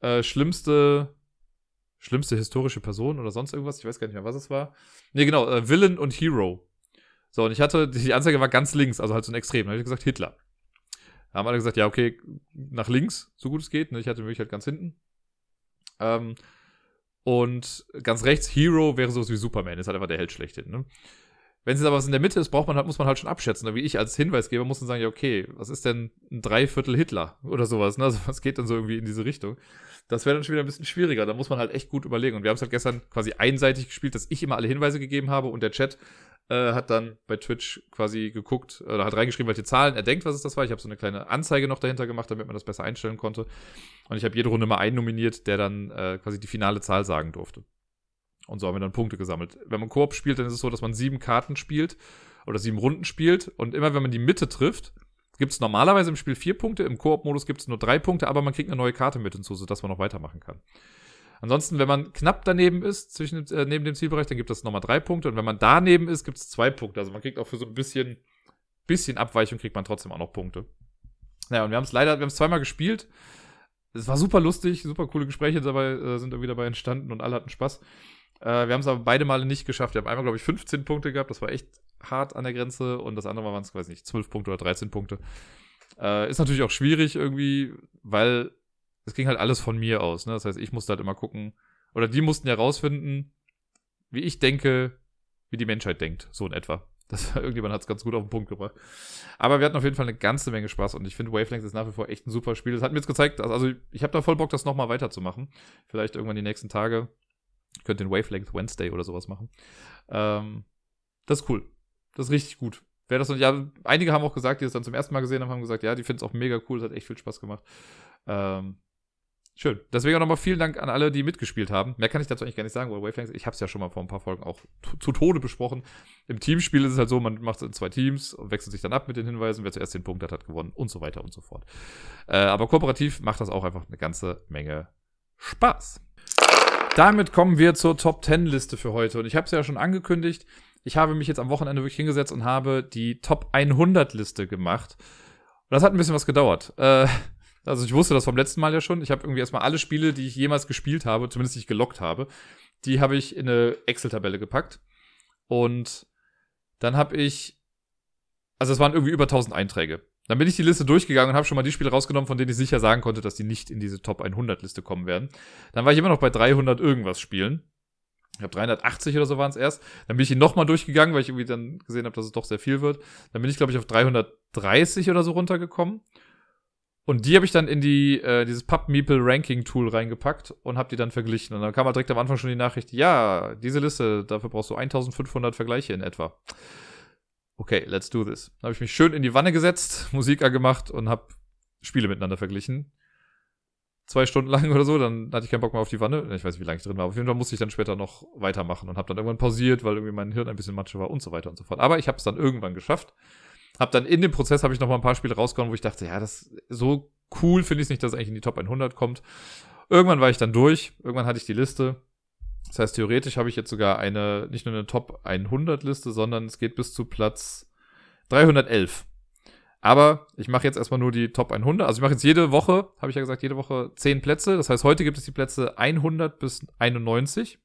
Äh, schlimmste schlimmste historische Person oder sonst irgendwas. Ich weiß gar nicht mehr, was es war. Nee, genau, äh, Villain und Hero. So, und ich hatte, die Anzeige war ganz links, also halt so ein Extrem. Da habe ich gesagt, Hitler. Da haben alle gesagt, ja, okay, nach links, so gut es geht. Ne? Ich hatte mich halt ganz hinten. Ähm, und ganz rechts, Hero wäre sowas wie Superman, ist halt einfach der Held schlechthin. Ne? Wenn es aber was in der Mitte ist, braucht man halt, muss man halt schon abschätzen. Wie ich als Hinweisgeber muss dann sagen, ja, okay, was ist denn ein Dreiviertel Hitler oder sowas? Ne? Also was geht dann so irgendwie in diese Richtung? Das wäre dann schon wieder ein bisschen schwieriger. Da muss man halt echt gut überlegen. Und wir haben es halt gestern quasi einseitig gespielt, dass ich immer alle Hinweise gegeben habe und der Chat äh, hat dann bei Twitch quasi geguckt oder hat reingeschrieben, welche Zahlen er denkt, was es das war. Ich habe so eine kleine Anzeige noch dahinter gemacht, damit man das besser einstellen konnte. Und ich habe jede Runde mal einen nominiert, der dann äh, quasi die finale Zahl sagen durfte. Und so haben wir dann Punkte gesammelt. Wenn man Koop spielt, dann ist es so, dass man sieben Karten spielt oder sieben Runden spielt. Und immer wenn man die Mitte trifft, gibt es normalerweise im Spiel vier Punkte. Im Koop-Modus gibt es nur drei Punkte, aber man kriegt eine neue Karte mit hinzu, sodass man noch weitermachen kann. Ansonsten, wenn man knapp daneben ist, zwischen, äh, neben dem Zielbereich, dann gibt es nochmal drei Punkte. Und wenn man daneben ist, gibt es zwei Punkte. Also man kriegt auch für so ein bisschen, bisschen Abweichung, kriegt man trotzdem auch noch Punkte. Naja, und wir haben es leider, wir haben es zweimal gespielt. Es war super lustig, super coole Gespräche dabei, äh, sind irgendwie dabei entstanden und alle hatten Spaß. Äh, wir haben es aber beide Male nicht geschafft. Wir haben einmal, glaube ich, 15 Punkte gehabt. Das war echt hart an der Grenze. Und das andere Mal waren es, weiß nicht, 12 Punkte oder 13 Punkte. Äh, ist natürlich auch schwierig irgendwie, weil es ging halt alles von mir aus. Ne? Das heißt, ich musste halt immer gucken, oder die mussten ja rausfinden, wie ich denke, wie die Menschheit denkt, so in etwa. Das, irgendjemand hat es ganz gut auf den Punkt gebracht. Aber wir hatten auf jeden Fall eine ganze Menge Spaß und ich finde Wavelengths ist nach wie vor echt ein super Spiel. Das hat mir jetzt gezeigt, also ich habe da voll Bock, das nochmal weiterzumachen. Vielleicht irgendwann die nächsten Tage. Ich könnte den Wavelength Wednesday oder sowas machen. Ähm, das ist cool. Das ist richtig gut. Wer das und ja, einige haben auch gesagt, die es dann zum ersten Mal gesehen haben, haben gesagt, ja, die finden es auch mega cool, es hat echt viel Spaß gemacht. Ähm, schön. Deswegen auch nochmal vielen Dank an alle, die mitgespielt haben. Mehr kann ich dazu eigentlich gar nicht sagen, weil Wavelengths, ich habe es ja schon mal vor ein paar Folgen auch zu Tode besprochen. Im Teamspiel ist es halt so, man macht es in zwei Teams und wechselt sich dann ab mit den Hinweisen. Wer zuerst den Punkt hat, hat gewonnen und so weiter und so fort. Äh, aber kooperativ macht das auch einfach eine ganze Menge Spaß. Damit kommen wir zur Top 10 Liste für heute. Und ich habe es ja schon angekündigt. Ich habe mich jetzt am Wochenende wirklich hingesetzt und habe die Top 100 Liste gemacht. Und das hat ein bisschen was gedauert. Äh, also ich wusste das vom letzten Mal ja schon. Ich habe irgendwie erstmal alle Spiele, die ich jemals gespielt habe, zumindest die ich gelockt habe, die habe ich in eine Excel-Tabelle gepackt. Und dann habe ich, also es waren irgendwie über 1000 Einträge. Dann bin ich die Liste durchgegangen und habe schon mal die Spiele rausgenommen, von denen ich sicher sagen konnte, dass die nicht in diese Top 100 Liste kommen werden. Dann war ich immer noch bei 300 irgendwas Spielen. Ich habe 380 oder so waren es erst. Dann bin ich ihn nochmal durchgegangen, weil ich irgendwie dann gesehen habe, dass es doch sehr viel wird. Dann bin ich, glaube ich, auf 330 oder so runtergekommen. Und die habe ich dann in die äh, dieses PubMeeple Ranking Tool reingepackt und habe die dann verglichen. Und dann kam halt direkt am Anfang schon die Nachricht, ja, diese Liste, dafür brauchst du 1500 Vergleiche in etwa. Okay, let's do this. Habe ich mich schön in die Wanne gesetzt, Musik angemacht und habe Spiele miteinander verglichen. Zwei Stunden lang oder so, dann hatte ich keinen Bock mehr auf die Wanne. Ich weiß nicht, wie lange ich drin war. Auf jeden Fall musste ich dann später noch weitermachen und habe dann irgendwann pausiert, weil irgendwie mein Hirn ein bisschen Matsche war und so weiter und so fort. Aber ich habe es dann irgendwann geschafft. Hab dann in dem Prozess habe ich noch mal ein paar Spiele rausgehauen, wo ich dachte, ja, das so cool finde ich nicht, dass es eigentlich in die Top 100 kommt. Irgendwann war ich dann durch. Irgendwann hatte ich die Liste. Das heißt, theoretisch habe ich jetzt sogar eine, nicht nur eine Top 100 Liste, sondern es geht bis zu Platz 311. Aber ich mache jetzt erstmal nur die Top 100. Also ich mache jetzt jede Woche, habe ich ja gesagt, jede Woche 10 Plätze. Das heißt, heute gibt es die Plätze 100 bis 91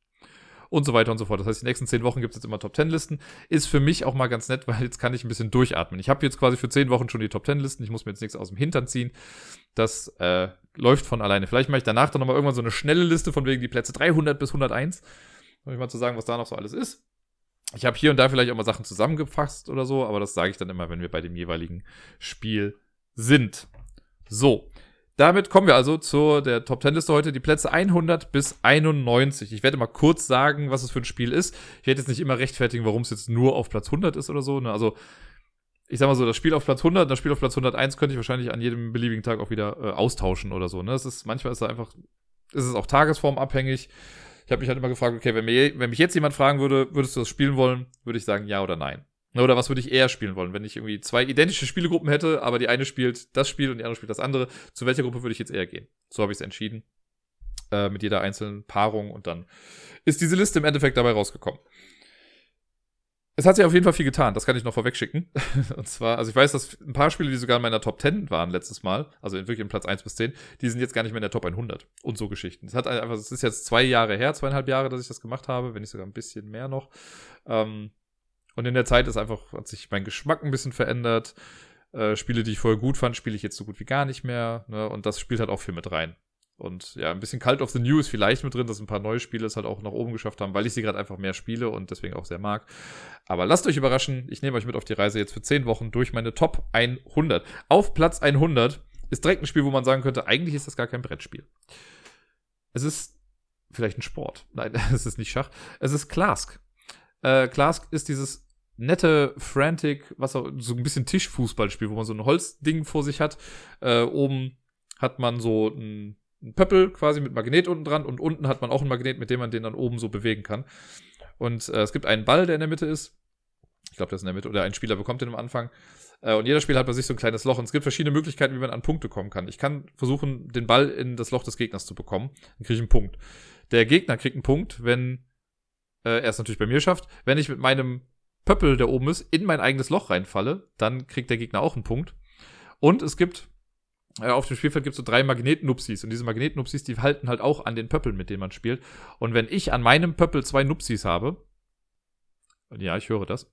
und so weiter und so fort. Das heißt, die nächsten zehn Wochen gibt es jetzt immer Top 10 Listen. Ist für mich auch mal ganz nett, weil jetzt kann ich ein bisschen durchatmen. Ich habe jetzt quasi für zehn Wochen schon die Top 10 Listen. Ich muss mir jetzt nichts aus dem Hintern ziehen. Das äh, läuft von alleine. Vielleicht mache ich danach dann nochmal irgendwann so eine schnelle Liste von wegen die Plätze 300 bis 101. Um ich mal zu sagen, was da noch so alles ist. Ich habe hier und da vielleicht auch mal Sachen zusammengefasst oder so, aber das sage ich dann immer, wenn wir bei dem jeweiligen Spiel sind. So, damit kommen wir also zu der Top 10 Liste heute, die Plätze 100 bis 91. Ich werde mal kurz sagen, was es für ein Spiel ist. Ich werde jetzt nicht immer rechtfertigen, warum es jetzt nur auf Platz 100 ist oder so. Ne? Also, ich sag mal so, das Spiel auf Platz 100 und das Spiel auf Platz 101 könnte ich wahrscheinlich an jedem beliebigen Tag auch wieder äh, austauschen oder so. Ne? Das ist, manchmal ist da einfach, ist es auch tagesformabhängig. Ich habe mich halt immer gefragt, okay, wenn, mir, wenn mich jetzt jemand fragen würde, würdest du das spielen wollen, würde ich sagen ja oder nein. Oder was würde ich eher spielen wollen, wenn ich irgendwie zwei identische Spielegruppen hätte, aber die eine spielt das Spiel und die andere spielt das andere. Zu welcher Gruppe würde ich jetzt eher gehen? So habe ich es entschieden. Äh, mit jeder einzelnen Paarung und dann ist diese Liste im Endeffekt dabei rausgekommen. Es hat sich auf jeden Fall viel getan, das kann ich noch vorweg schicken. und zwar, also ich weiß, dass ein paar Spiele, die sogar in meiner Top 10 waren letztes Mal, also wirklich in Platz 1 bis 10, die sind jetzt gar nicht mehr in der Top 100 und so Geschichten. Es hat einfach, es ist jetzt zwei Jahre her, zweieinhalb Jahre, dass ich das gemacht habe, wenn nicht sogar ein bisschen mehr noch. Ähm, und in der Zeit ist einfach, hat sich mein Geschmack ein bisschen verändert. Äh, Spiele, die ich vorher gut fand, spiele ich jetzt so gut wie gar nicht mehr. Ne? Und das spielt halt auch viel mit rein. Und ja, ein bisschen Cult of the New ist vielleicht mit drin, dass ein paar neue Spiele es halt auch nach oben geschafft haben, weil ich sie gerade einfach mehr spiele und deswegen auch sehr mag. Aber lasst euch überraschen, ich nehme euch mit auf die Reise jetzt für 10 Wochen durch meine Top 100. Auf Platz 100 ist direkt ein Spiel, wo man sagen könnte, eigentlich ist das gar kein Brettspiel. Es ist vielleicht ein Sport. Nein, es ist nicht Schach. Es ist Clask. Äh, Klask ist dieses nette, frantic, was auch so ein bisschen Tischfußballspiel, wo man so ein Holzding vor sich hat. Äh, oben hat man so ein, ein Pöppel quasi mit Magnet unten dran und unten hat man auch ein Magnet, mit dem man den dann oben so bewegen kann. Und äh, es gibt einen Ball, der in der Mitte ist. Ich glaube, der ist in der Mitte. Oder ein Spieler bekommt den am Anfang. Äh, und jeder Spieler hat bei sich so ein kleines Loch. Und es gibt verschiedene Möglichkeiten, wie man an Punkte kommen kann. Ich kann versuchen, den Ball in das Loch des Gegners zu bekommen. Dann kriege ich einen Punkt. Der Gegner kriegt einen Punkt, wenn äh, er es natürlich bei mir schafft. Wenn ich mit meinem Pöppel, der oben ist, in mein eigenes Loch reinfalle, dann kriegt der Gegner auch einen Punkt. Und es gibt, auf dem Spielfeld gibt es so drei Magnetnupsis. Und diese Magnetnupsis, die halten halt auch an den Pöppeln, mit denen man spielt. Und wenn ich an meinem Pöppel zwei Nupsis habe, ja, ich höre das,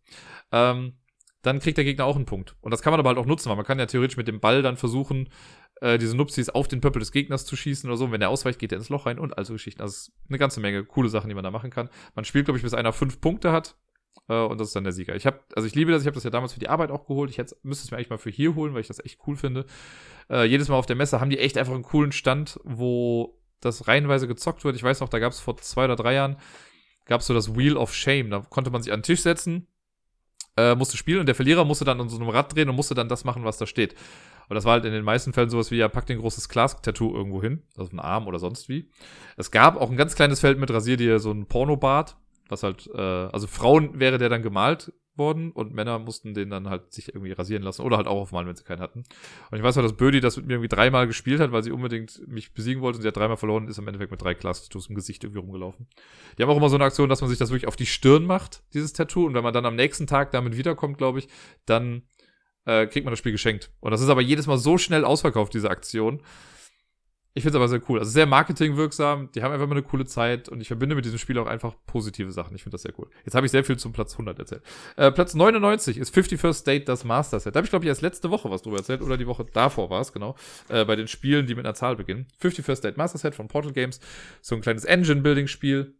ähm, dann kriegt der Gegner auch einen Punkt. Und das kann man aber halt auch nutzen, weil man kann ja theoretisch mit dem Ball dann versuchen, äh, diese Nupsis auf den Pöppel des Gegners zu schießen oder so. Und wenn der ausweicht, geht er ins Loch rein und also Geschichten. Also eine ganze Menge coole Sachen, die man da machen kann. Man spielt, glaube ich, bis einer fünf Punkte hat. Äh, und das ist dann der Sieger. Ich habe, also ich liebe das, ich habe das ja damals für die Arbeit auch geholt. Ich hätte, müsste es mir eigentlich mal für hier holen, weil ich das echt cool finde. Äh, jedes Mal auf der Messe haben die echt einfach einen coolen Stand, wo das reihenweise gezockt wird. Ich weiß noch, da gab es vor zwei oder drei Jahren, gab es so das Wheel of Shame. Da konnte man sich an den Tisch setzen, äh, musste spielen und der Verlierer musste dann an so einem Rad drehen und musste dann das machen, was da steht. Und das war halt in den meisten Fällen sowas wie, ja, pack den großes Clask-Tattoo irgendwo hin, also ein Arm oder sonst wie. Es gab auch ein ganz kleines Feld mit Rasier, so ein Pornobart, was halt, äh, also Frauen wäre der dann gemalt worden und Männer mussten den dann halt sich irgendwie rasieren lassen oder halt auch aufmalen, wenn sie keinen hatten. Und ich weiß noch, dass Bödi das mit mir irgendwie dreimal gespielt hat, weil sie unbedingt mich besiegen wollte und sie hat dreimal verloren und ist im Endeffekt mit drei Class-Tattoos im Gesicht irgendwie rumgelaufen. Die haben auch immer so eine Aktion, dass man sich das wirklich auf die Stirn macht, dieses Tattoo, und wenn man dann am nächsten Tag damit wiederkommt, glaube ich, dann äh, kriegt man das Spiel geschenkt. Und das ist aber jedes Mal so schnell ausverkauft, diese Aktion. Ich finde es aber sehr cool. Also sehr marketingwirksam. Die haben einfach mal eine coole Zeit und ich verbinde mit diesem Spiel auch einfach positive Sachen. Ich finde das sehr cool. Jetzt habe ich sehr viel zum Platz 100 erzählt. Äh, Platz 99 ist 51st State das Master Set. Da habe ich, glaube ich, erst letzte Woche was drüber erzählt oder die Woche davor war es, genau. Äh, bei den Spielen, die mit einer Zahl beginnen. 51st State Master Set von Portal Games. So ein kleines Engine-Building-Spiel.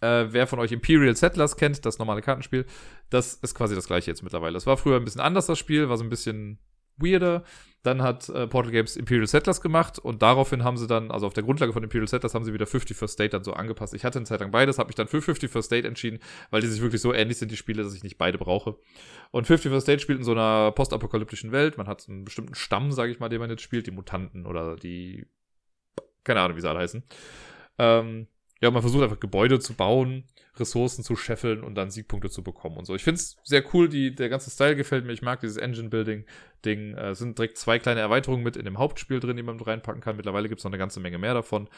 Äh, wer von euch Imperial Settlers kennt, das normale Kartenspiel, das ist quasi das gleiche jetzt mittlerweile. Es war früher ein bisschen anders, das Spiel, war so ein bisschen weirder. Dann hat äh, Portal Games Imperial Settlers gemacht und daraufhin haben sie dann, also auf der Grundlage von Imperial Settlers, haben sie wieder 50 First State dann so angepasst. Ich hatte eine Zeit lang beides, habe mich dann für 50 First State entschieden, weil die sich wirklich so ähnlich sind, die Spiele, dass ich nicht beide brauche. Und 50 First State spielt in so einer postapokalyptischen Welt. Man hat einen bestimmten Stamm, sage ich mal, den man jetzt spielt, die Mutanten oder die, keine Ahnung, wie sie alle heißen. Ähm, ja, man versucht einfach Gebäude zu bauen, Ressourcen zu scheffeln und dann Siegpunkte zu bekommen und so. Ich finde es sehr cool, die, der ganze Style gefällt mir. Ich mag dieses Engine-Building-Ding. Äh, sind direkt zwei kleine Erweiterungen mit in dem Hauptspiel drin, die man reinpacken kann. Mittlerweile gibt es noch eine ganze Menge mehr davon.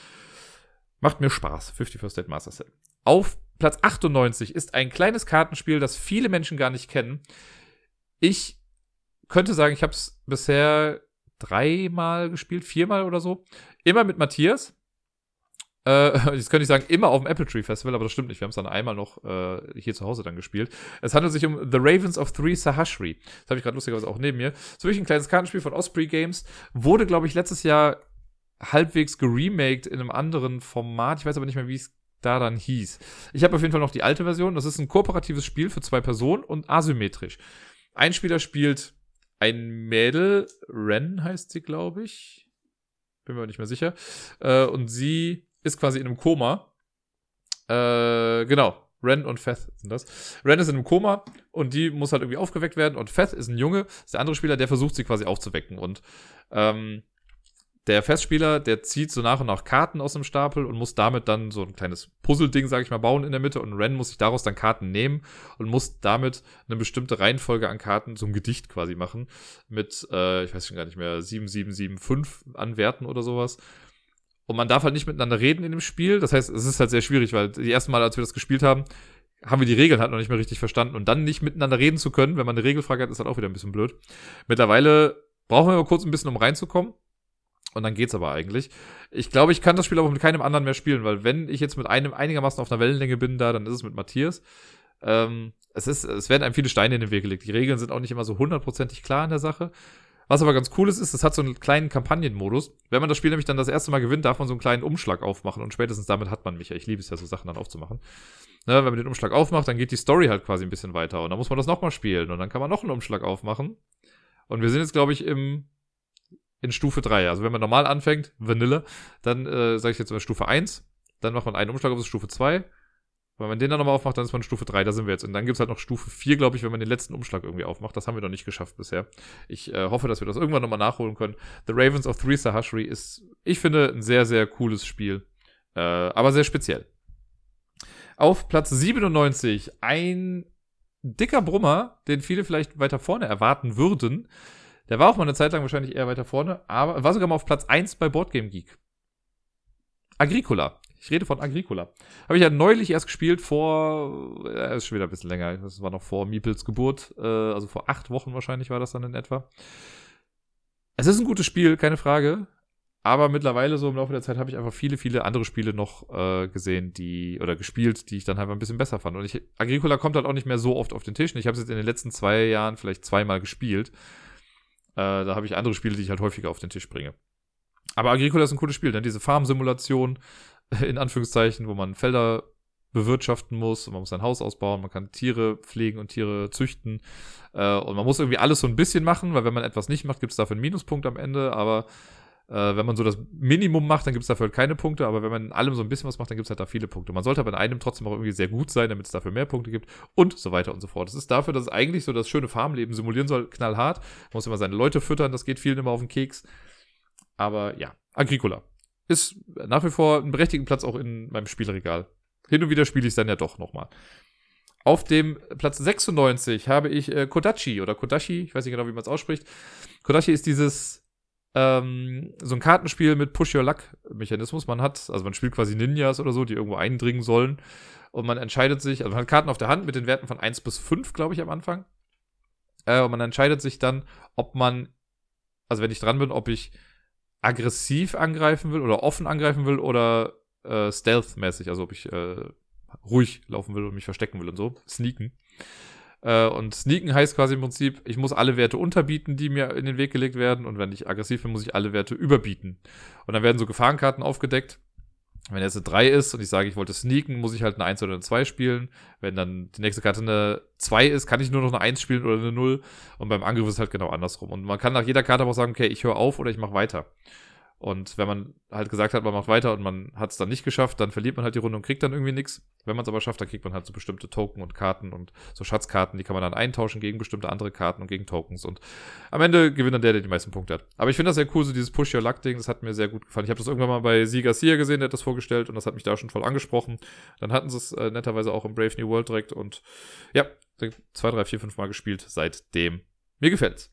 Macht mir Spaß. 51 State Master Set. Auf Platz 98 ist ein kleines Kartenspiel, das viele Menschen gar nicht kennen. Ich könnte sagen, ich habe es bisher dreimal gespielt, viermal oder so. Immer mit Matthias. Äh, jetzt könnte ich sagen, immer auf dem Apple Tree Festival, aber das stimmt nicht. Wir haben es dann einmal noch äh, hier zu Hause dann gespielt. Es handelt sich um The Ravens of Three Sahashri. Das habe ich gerade lustigerweise auch neben mir. So wirklich ein kleines Kartenspiel von Osprey Games. Wurde, glaube ich, letztes Jahr halbwegs geremaked in einem anderen Format. Ich weiß aber nicht mehr, wie es da dann hieß. Ich habe auf jeden Fall noch die alte Version. Das ist ein kooperatives Spiel für zwei Personen und asymmetrisch. Ein Spieler spielt ein Mädel, Ren heißt sie, glaube ich. Bin mir nicht mehr sicher. Äh, und sie ist quasi in einem Koma. Äh, genau. Ren und Feth sind das. Ren ist in einem Koma und die muss halt irgendwie aufgeweckt werden und Feth ist ein Junge, ist der andere Spieler, der versucht sie quasi aufzuwecken und ähm, der Festspieler, der zieht so nach und nach Karten aus dem Stapel und muss damit dann so ein kleines Puzzle-Ding, sag ich mal, bauen in der Mitte und Ren muss sich daraus dann Karten nehmen und muss damit eine bestimmte Reihenfolge an Karten zum Gedicht quasi machen mit, äh, ich weiß schon gar nicht mehr, 7775 an Werten oder sowas und man darf halt nicht miteinander reden in dem Spiel. Das heißt, es ist halt sehr schwierig, weil die ersten Mal, als wir das gespielt haben, haben wir die Regeln halt noch nicht mehr richtig verstanden. Und dann nicht miteinander reden zu können, wenn man eine Regelfrage hat, ist halt auch wieder ein bisschen blöd. Mittlerweile brauchen wir aber kurz ein bisschen, um reinzukommen. Und dann geht's aber eigentlich. Ich glaube, ich kann das Spiel aber mit keinem anderen mehr spielen, weil wenn ich jetzt mit einem einigermaßen auf einer Wellenlänge bin da, dann ist es mit Matthias. Ähm, es ist, es werden einem viele Steine in den Weg gelegt. Die Regeln sind auch nicht immer so hundertprozentig klar in der Sache. Was aber ganz cool ist, ist, es hat so einen kleinen Kampagnenmodus. Wenn man das Spiel nämlich dann das erste Mal gewinnt, darf man so einen kleinen Umschlag aufmachen und spätestens damit hat man mich. Ich liebe es ja, so Sachen dann aufzumachen. Ne, wenn man den Umschlag aufmacht, dann geht die Story halt quasi ein bisschen weiter und dann muss man das nochmal spielen und dann kann man noch einen Umschlag aufmachen. Und wir sind jetzt, glaube ich, im, in Stufe 3. Also wenn man normal anfängt, Vanille, dann äh, sage ich jetzt mal Stufe 1, dann macht man einen Umschlag auf Stufe 2 wenn man den dann nochmal aufmacht, dann ist man Stufe 3, da sind wir jetzt. Und dann gibt's halt noch Stufe 4, glaube ich, wenn man den letzten Umschlag irgendwie aufmacht. Das haben wir noch nicht geschafft bisher. Ich äh, hoffe, dass wir das irgendwann nochmal nachholen können. The Ravens of Three Sahashri ist, ich finde, ein sehr, sehr cooles Spiel. Äh, aber sehr speziell. Auf Platz 97 ein dicker Brummer, den viele vielleicht weiter vorne erwarten würden. Der war auch mal eine Zeit lang wahrscheinlich eher weiter vorne, aber war sogar mal auf Platz 1 bei Boardgame Geek. Agricola. Ich rede von Agricola. Habe ich ja neulich erst gespielt vor, äh, ist schon wieder ein bisschen länger. Das war noch vor Miepels Geburt, äh, also vor acht Wochen wahrscheinlich war das dann in etwa. Es ist ein gutes Spiel, keine Frage. Aber mittlerweile so im Laufe der Zeit habe ich einfach viele, viele andere Spiele noch äh, gesehen, die oder gespielt, die ich dann halt ein bisschen besser fand. Und ich, Agricola kommt halt auch nicht mehr so oft auf den Tisch. Ich habe es jetzt in den letzten zwei Jahren vielleicht zweimal gespielt. Äh, da habe ich andere Spiele, die ich halt häufiger auf den Tisch bringe. Aber Agricola ist ein cooles Spiel, denn diese Farmsimulation, in Anführungszeichen, wo man Felder bewirtschaften muss und man muss sein Haus ausbauen, man kann Tiere pflegen und Tiere züchten äh, und man muss irgendwie alles so ein bisschen machen, weil wenn man etwas nicht macht, gibt es dafür einen Minuspunkt am Ende, aber äh, wenn man so das Minimum macht, dann gibt es dafür halt keine Punkte, aber wenn man in allem so ein bisschen was macht, dann gibt es halt da viele Punkte. Man sollte aber in einem trotzdem auch irgendwie sehr gut sein, damit es dafür mehr Punkte gibt und so weiter und so fort. Es ist dafür, dass es eigentlich so das schöne Farmleben simulieren soll, knallhart. Man muss immer seine Leute füttern, das geht vielen immer auf den Keks. Aber ja, Agricola ist nach wie vor einen berechtigten Platz auch in meinem Spielregal. Hin und wieder spiele ich es dann ja doch nochmal. Auf dem Platz 96 habe ich äh, Kodachi oder Kodachi, ich weiß nicht genau, wie man es ausspricht. Kodachi ist dieses ähm, so ein Kartenspiel mit Push Your Luck Mechanismus. Man hat, also man spielt quasi Ninjas oder so, die irgendwo eindringen sollen. Und man entscheidet sich, also man hat Karten auf der Hand mit den Werten von 1 bis 5, glaube ich, am Anfang. Äh, und man entscheidet sich dann, ob man, also wenn ich dran bin, ob ich aggressiv angreifen will oder offen angreifen will oder äh, stealth-mäßig, also ob ich äh, ruhig laufen will und mich verstecken will und so. Sneaken. Äh, und sneaken heißt quasi im Prinzip, ich muss alle Werte unterbieten, die mir in den Weg gelegt werden. Und wenn ich aggressiv bin, muss ich alle Werte überbieten. Und dann werden so Gefahrenkarten aufgedeckt. Wenn jetzt eine 3 ist und ich sage, ich wollte sneaken, muss ich halt eine 1 oder eine 2 spielen. Wenn dann die nächste Karte eine 2 ist, kann ich nur noch eine 1 spielen oder eine 0. Und beim Angriff ist es halt genau andersrum. Und man kann nach jeder Karte aber auch sagen, okay, ich höre auf oder ich mache weiter. Und wenn man halt gesagt hat, man macht weiter und man hat es dann nicht geschafft, dann verliert man halt die Runde und kriegt dann irgendwie nichts. Wenn man es aber schafft, dann kriegt man halt so bestimmte Token und Karten und so Schatzkarten, die kann man dann eintauschen gegen bestimmte andere Karten und gegen Tokens. Und am Ende gewinnt dann der, der die meisten Punkte hat. Aber ich finde das sehr cool, so dieses Push Your Luck-Ding, das hat mir sehr gut gefallen. Ich habe das irgendwann mal bei Sieger Sia gesehen, der hat das vorgestellt und das hat mich da schon voll angesprochen. Dann hatten sie es äh, netterweise auch im Brave New World direkt und ja, zwei, drei, vier, fünf Mal gespielt seitdem. Mir gefällt's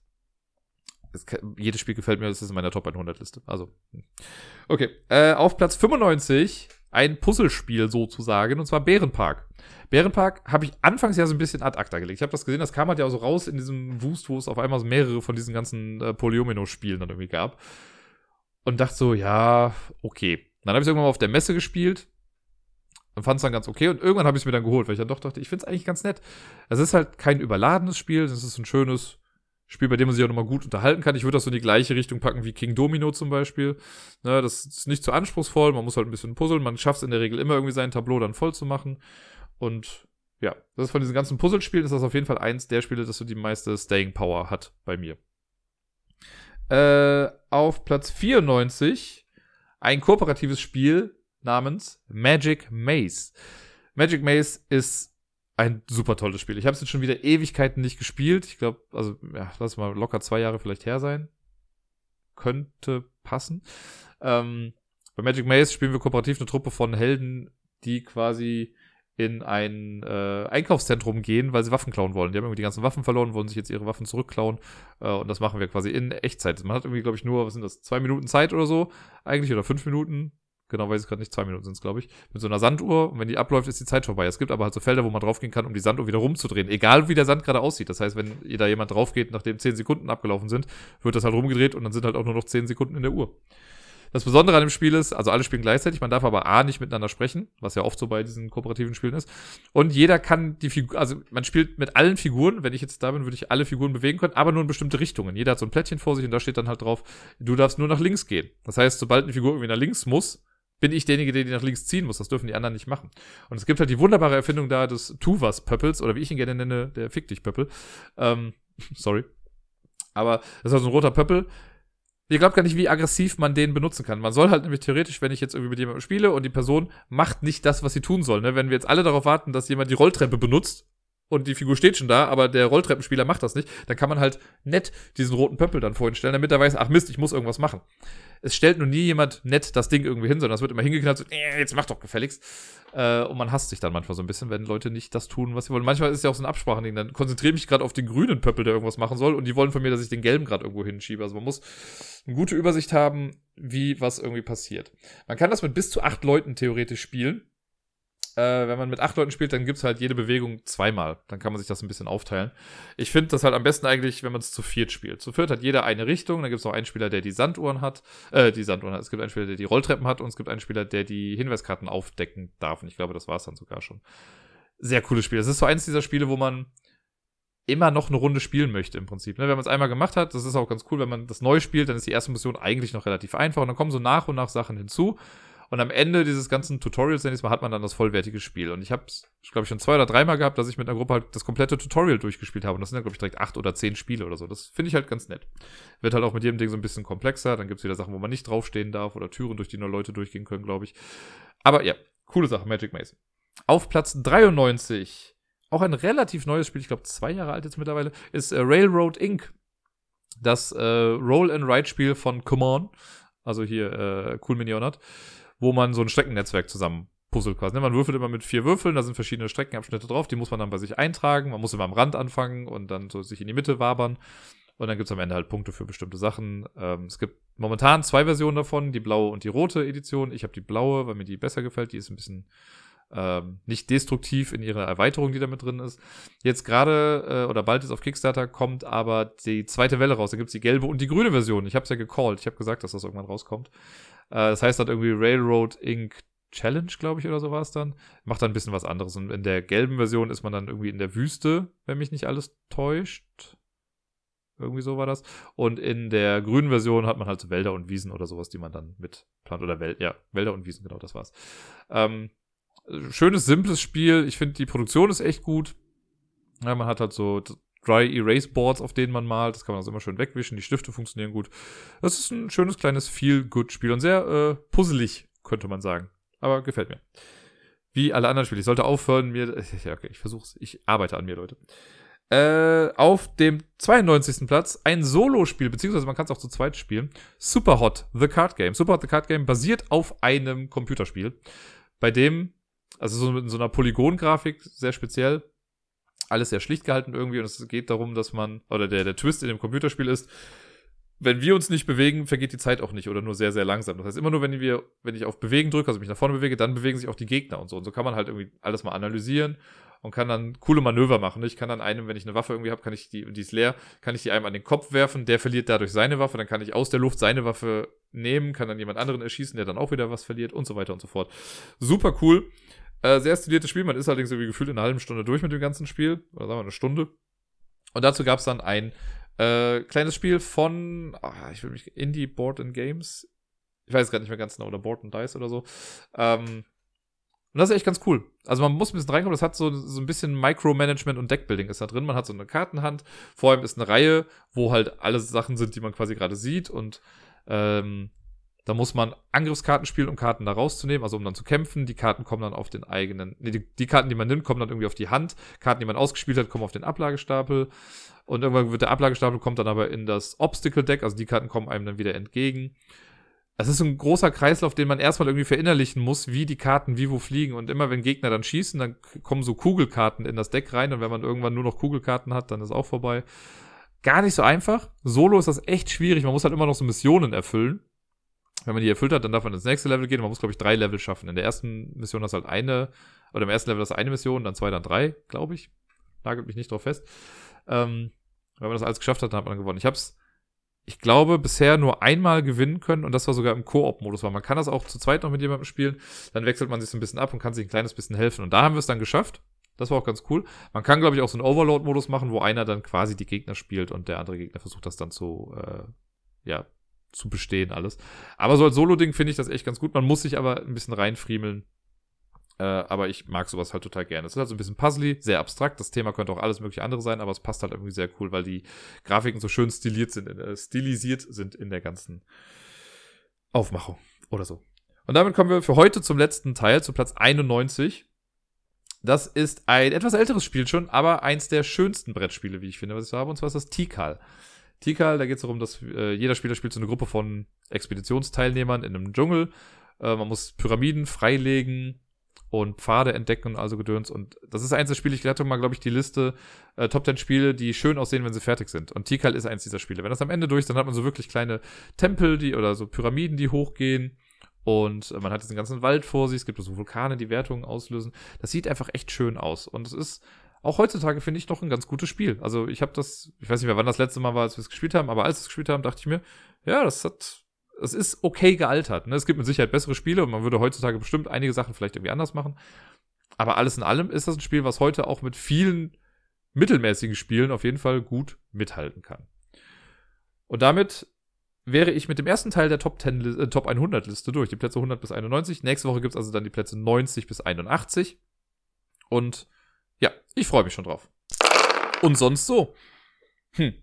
kann, jedes Spiel gefällt mir, das ist in meiner Top 100 Liste. Also, hm. okay. Äh, auf Platz 95 ein Puzzlespiel sozusagen, und zwar Bärenpark. Bärenpark habe ich anfangs ja so ein bisschen ad acta gelegt. Ich habe das gesehen, das kam halt ja so raus in diesem Wust, wo es auf einmal mehrere von diesen ganzen äh, Polyomino-Spielen dann irgendwie gab. Und dachte so, ja, okay. Dann habe ich irgendwann mal auf der Messe gespielt und fand es dann ganz okay. Und irgendwann habe ich es mir dann geholt, weil ich dann doch dachte, ich finde es eigentlich ganz nett. Es ist halt kein überladenes Spiel, es ist ein schönes, Spiel, bei dem man sich auch nochmal gut unterhalten kann. Ich würde das so in die gleiche Richtung packen wie King Domino zum Beispiel. Ne, das ist nicht zu anspruchsvoll, man muss halt ein bisschen puzzeln. Man schafft es in der Regel immer irgendwie sein Tableau dann voll zu machen. Und ja, das ist von diesen ganzen Puzzlespielen ist das auf jeden Fall eins der Spiele, das so die meiste Staying Power hat bei mir. Äh, auf Platz 94 ein kooperatives Spiel namens Magic Maze. Magic Maze ist ein super tolles Spiel. Ich habe es jetzt schon wieder Ewigkeiten nicht gespielt. Ich glaube, also, ja, lass mal locker zwei Jahre vielleicht her sein. Könnte passen. Ähm, bei Magic Maze spielen wir kooperativ eine Truppe von Helden, die quasi in ein äh, Einkaufszentrum gehen, weil sie Waffen klauen wollen. Die haben irgendwie die ganzen Waffen verloren, wollen sich jetzt ihre Waffen zurückklauen. Äh, und das machen wir quasi in Echtzeit. Man hat irgendwie, glaube ich, nur, was sind das, zwei Minuten Zeit oder so eigentlich oder fünf Minuten genau weiß ich gerade nicht, zwei Minuten sind es, glaube ich, mit so einer Sanduhr und wenn die abläuft, ist die Zeit vorbei. Es gibt aber halt so Felder, wo man draufgehen kann, um die Sanduhr wieder rumzudrehen, egal wie der Sand gerade aussieht. Das heißt, wenn da jemand draufgeht, nachdem zehn Sekunden abgelaufen sind, wird das halt rumgedreht und dann sind halt auch nur noch zehn Sekunden in der Uhr. Das Besondere an dem Spiel ist, also alle spielen gleichzeitig, man darf aber A nicht miteinander sprechen, was ja oft so bei diesen kooperativen Spielen ist. Und jeder kann die Figur, also man spielt mit allen Figuren, wenn ich jetzt da bin, würde ich alle Figuren bewegen können, aber nur in bestimmte Richtungen. Jeder hat so ein Plättchen vor sich und da steht dann halt drauf, du darfst nur nach links gehen. Das heißt, sobald eine Figur irgendwie nach links muss, bin ich derjenige, der die nach links ziehen muss. Das dürfen die anderen nicht machen. Und es gibt halt die wunderbare Erfindung da des Tuvas-Pöppels, oder wie ich ihn gerne nenne, der Fick dich Pöppel. Ähm, sorry. Aber das ist halt so ein roter Pöppel. Ihr glaubt gar nicht, wie aggressiv man den benutzen kann. Man soll halt nämlich theoretisch, wenn ich jetzt irgendwie mit jemandem spiele und die Person macht nicht das, was sie tun soll, ne? wenn wir jetzt alle darauf warten, dass jemand die Rolltreppe benutzt, und die Figur steht schon da, aber der Rolltreppenspieler macht das nicht, dann kann man halt nett diesen roten Pöppel dann vorhin stellen, damit er weiß, ach Mist, ich muss irgendwas machen. Es stellt nur nie jemand nett das Ding irgendwie hin, sondern es wird immer hingeknallt, so, äh, jetzt mach doch gefälligst. Äh, und man hasst sich dann manchmal so ein bisschen, wenn Leute nicht das tun, was sie wollen. Manchmal ist es ja auch so ein Absprachending, dann konzentriere ich mich gerade auf den grünen Pöppel, der irgendwas machen soll, und die wollen von mir, dass ich den gelben gerade irgendwo hinschiebe. Also man muss eine gute Übersicht haben, wie was irgendwie passiert. Man kann das mit bis zu acht Leuten theoretisch spielen äh, wenn man mit acht Leuten spielt, dann gibt es halt jede Bewegung zweimal. Dann kann man sich das ein bisschen aufteilen. Ich finde das halt am besten eigentlich, wenn man es zu viert spielt. Zu viert hat jeder eine Richtung, dann gibt es auch einen Spieler, der die Sanduhren hat, äh, die Sanduhren hat. Es gibt einen Spieler, der die Rolltreppen hat und es gibt einen Spieler, der die Hinweiskarten aufdecken darf. Und ich glaube, das war es dann sogar schon. Sehr cooles Spiel. Das ist so eins dieser Spiele, wo man immer noch eine Runde spielen möchte im Prinzip. Ne? Wenn man es einmal gemacht hat, das ist auch ganz cool, wenn man das neu spielt, dann ist die erste Mission eigentlich noch relativ einfach und dann kommen so nach und nach Sachen hinzu. Und am Ende dieses ganzen Tutorials, nenn ich mal, hat man dann das vollwertige Spiel. Und ich habe es, glaube ich, schon zwei oder dreimal gehabt, dass ich mit einer Gruppe halt das komplette Tutorial durchgespielt habe. Und das sind dann, glaube ich, direkt acht oder zehn Spiele oder so. Das finde ich halt ganz nett. Wird halt auch mit jedem Ding so ein bisschen komplexer. Dann gibt es wieder Sachen, wo man nicht draufstehen darf oder Türen, durch die nur Leute durchgehen können, glaube ich. Aber ja, coole Sache, Magic Maze. Auf Platz 93, auch ein relativ neues Spiel, ich glaube zwei Jahre alt jetzt mittlerweile, ist äh, Railroad Inc. Das äh, Roll-and-Ride-Spiel von Come On, also hier äh, Cool Mini Not wo man so ein Streckennetzwerk zusammen puzzelt quasi. Ne? Man würfelt immer mit vier Würfeln, da sind verschiedene Streckenabschnitte drauf, die muss man dann bei sich eintragen. Man muss immer am Rand anfangen und dann so sich in die Mitte wabern. Und dann gibt's am Ende halt Punkte für bestimmte Sachen. Ähm, es gibt momentan zwei Versionen davon, die blaue und die rote Edition. Ich habe die blaue, weil mir die besser gefällt. Die ist ein bisschen ähm, nicht destruktiv in ihrer Erweiterung, die da mit drin ist. Jetzt gerade äh, oder bald ist auf Kickstarter kommt aber die zweite Welle raus. Da gibt's die gelbe und die grüne Version. Ich habe es ja gecallt. Ich habe gesagt, dass das irgendwann rauskommt. Äh, das heißt dann irgendwie Railroad Inc. Challenge, glaube ich, oder so war es dann. Macht dann ein bisschen was anderes. Und in der gelben Version ist man dann irgendwie in der Wüste, wenn mich nicht alles täuscht. Irgendwie so war das. Und in der grünen Version hat man halt so Wälder und Wiesen oder sowas, die man dann mit plant. Oder Wälder, ja, Wälder und Wiesen, genau, das war's. Ähm, schönes, simples Spiel. Ich finde, die Produktion ist echt gut. Ja, man hat halt so Dry Erase Boards, auf denen man malt. Das kann man also immer schön wegwischen. Die Stifte funktionieren gut. Das ist ein schönes kleines Feel-Good-Spiel und sehr äh, puzzelig, könnte man sagen. Aber gefällt mir. Wie alle anderen Spiele. Ich sollte aufhören, mir. Ja, okay, ich versuch's. Ich arbeite an mir, Leute. Äh, auf dem 92. Platz ein Solo-Spiel, beziehungsweise man kann es auch zu zweit spielen. Superhot, The Card Game. Superhot, The Card Game basiert auf einem Computerspiel, bei dem, also so mit so einer Polygon-Grafik, sehr speziell, alles sehr schlicht gehalten irgendwie und es geht darum, dass man, oder der, der Twist in dem Computerspiel ist, wenn wir uns nicht bewegen, vergeht die Zeit auch nicht oder nur sehr, sehr langsam. Das heißt, immer nur, wenn wir, wenn ich auf Bewegen drücke, also mich nach vorne bewege, dann bewegen sich auch die Gegner und so. Und so kann man halt irgendwie alles mal analysieren und kann dann coole Manöver machen. Ich kann dann einem, wenn ich eine Waffe irgendwie habe, kann ich die, die ist leer, kann ich die einem an den Kopf werfen, der verliert dadurch seine Waffe, dann kann ich aus der Luft seine Waffe nehmen, kann dann jemand anderen erschießen, der dann auch wieder was verliert und so weiter und so fort. Super cool. Äh, sehr stiliertes Spiel, man ist allerdings irgendwie gefühlt in einer halben Stunde durch mit dem ganzen Spiel, oder sagen wir eine Stunde. Und dazu gab es dann ein äh, kleines Spiel von, ach, ich will mich, Indie Board and Games. Ich weiß gerade nicht mehr ganz genau, oder Board and Dice oder so. Ähm, und das ist echt ganz cool. Also man muss ein bisschen reinkommen, das hat so, so ein bisschen Micromanagement und Deckbuilding ist da drin. Man hat so eine Kartenhand, vor allem ist eine Reihe, wo halt alle Sachen sind, die man quasi gerade sieht und ähm, da muss man Angriffskarten spielen, um Karten da rauszunehmen, also um dann zu kämpfen. Die Karten kommen dann auf den eigenen, nee, die, die Karten, die man nimmt, kommen dann irgendwie auf die Hand. Karten, die man ausgespielt hat, kommen auf den Ablagestapel. Und irgendwann wird der Ablagestapel kommt dann aber in das Obstacle Deck, also die Karten kommen einem dann wieder entgegen. Es ist ein großer Kreislauf, den man erstmal irgendwie verinnerlichen muss, wie die Karten wie wo fliegen. Und immer wenn Gegner dann schießen, dann kommen so Kugelkarten in das Deck rein. Und wenn man irgendwann nur noch Kugelkarten hat, dann ist auch vorbei. Gar nicht so einfach. Solo ist das echt schwierig. Man muss halt immer noch so Missionen erfüllen. Wenn man die erfüllt hat, dann darf man ins nächste Level gehen. Man muss, glaube ich, drei Level schaffen. In der ersten Mission hast du halt eine, oder im ersten Level hast du eine Mission, dann zwei, dann drei, glaube ich. Nagelt mich nicht drauf fest. Ähm, wenn man das alles geschafft hat, dann hat man gewonnen. Ich habe es, ich glaube, bisher nur einmal gewinnen können und das war sogar im Koop-Modus, weil man kann das auch zu zweit noch mit jemandem spielen. Dann wechselt man sich so ein bisschen ab und kann sich ein kleines bisschen helfen. Und da haben wir es dann geschafft. Das war auch ganz cool. Man kann, glaube ich, auch so einen Overload-Modus machen, wo einer dann quasi die Gegner spielt und der andere Gegner versucht das dann zu, äh, ja, zu bestehen alles. Aber so als Solo-Ding finde ich das echt ganz gut. Man muss sich aber ein bisschen reinfriemeln. Äh, aber ich mag sowas halt total gerne. Es ist halt so ein bisschen puzzly, sehr abstrakt. Das Thema könnte auch alles mögliche andere sein, aber es passt halt irgendwie sehr cool, weil die Grafiken so schön stiliert sind, äh, stilisiert sind in der ganzen Aufmachung oder so. Und damit kommen wir für heute zum letzten Teil, zu Platz 91. Das ist ein etwas älteres Spiel schon, aber eins der schönsten Brettspiele, wie ich finde, was ich so habe, und zwar ist das Tikal. Tikal, da geht es darum, dass äh, jeder Spieler spielt so eine Gruppe von Expeditionsteilnehmern in einem Dschungel. Äh, man muss Pyramiden freilegen und Pfade entdecken und also Gedöns. Und das ist eins der Spiele, ich hatte mal, glaube ich, die Liste äh, Top 10 Spiele, die schön aussehen, wenn sie fertig sind. Und Tikal ist eins dieser Spiele. Wenn das am Ende durch ist, dann hat man so wirklich kleine Tempel, die oder so Pyramiden, die hochgehen. Und man hat diesen ganzen Wald vor sich. Es gibt so Vulkane, die Wertungen auslösen. Das sieht einfach echt schön aus. Und es ist auch heutzutage finde ich noch ein ganz gutes Spiel. Also ich habe das, ich weiß nicht mehr, wann das letzte Mal war, als wir es gespielt haben, aber als wir es gespielt haben, dachte ich mir, ja, das hat, das ist okay gealtert. Ne? Es gibt mit Sicherheit bessere Spiele und man würde heutzutage bestimmt einige Sachen vielleicht irgendwie anders machen. Aber alles in allem ist das ein Spiel, was heute auch mit vielen mittelmäßigen Spielen auf jeden Fall gut mithalten kann. Und damit wäre ich mit dem ersten Teil der Top, 10, äh, Top 100 Liste durch, die Plätze 100 bis 91. Nächste Woche gibt es also dann die Plätze 90 bis 81. Und ja, ich freue mich schon drauf. Und sonst so. Hm.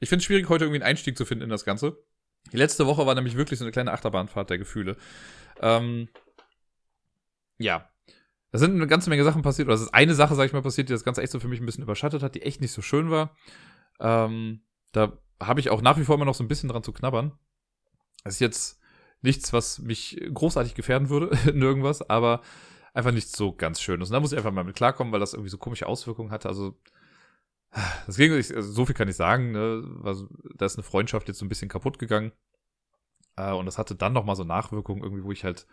Ich finde es schwierig, heute irgendwie einen Einstieg zu finden in das Ganze. Die letzte Woche war nämlich wirklich so eine kleine Achterbahnfahrt der Gefühle. Ähm, ja. Da sind eine ganze Menge Sachen passiert, oder es ist eine Sache, sag ich mal, passiert, die das Ganze echt so für mich ein bisschen überschattet hat, die echt nicht so schön war. Ähm, da habe ich auch nach wie vor immer noch so ein bisschen dran zu knabbern. Das ist jetzt nichts, was mich großartig gefährden würde in irgendwas, aber einfach nicht so ganz schön ist. Und da muss ich einfach mal mit klarkommen, weil das irgendwie so komische Auswirkungen hatte. Also, deswegen, also so viel kann ich sagen, ne? Also, da ist eine Freundschaft jetzt so ein bisschen kaputt gegangen. Äh, und das hatte dann nochmal so Nachwirkungen irgendwie, wo ich halt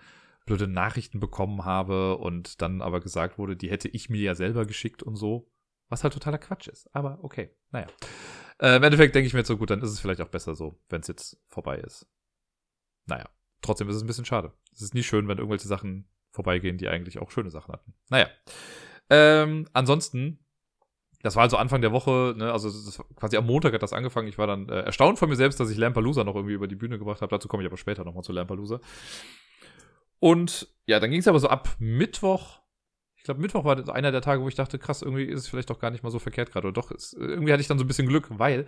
blöde Nachrichten bekommen habe und dann aber gesagt wurde, die hätte ich mir ja selber geschickt und so. Was halt totaler Quatsch ist. Aber okay, naja. Äh, Im Endeffekt denke ich mir jetzt so, gut, dann ist es vielleicht auch besser so, wenn es jetzt vorbei ist. Naja, trotzdem ist es ein bisschen schade. Es ist nie schön, wenn irgendwelche Sachen vorbeigehen, die eigentlich auch schöne Sachen hatten. Naja. Ähm, ansonsten das war also Anfang der Woche, ne, also quasi am Montag hat das angefangen. Ich war dann äh, erstaunt von mir selbst, dass ich Lampalooza noch irgendwie über die Bühne gebracht habe. Dazu komme ich aber später nochmal zu Lampalooza. Und ja, dann ging es aber so ab Mittwoch. Ich glaube, Mittwoch war einer der Tage, wo ich dachte, krass, irgendwie ist es vielleicht doch gar nicht mal so verkehrt gerade. Oder doch, ist, irgendwie hatte ich dann so ein bisschen Glück, weil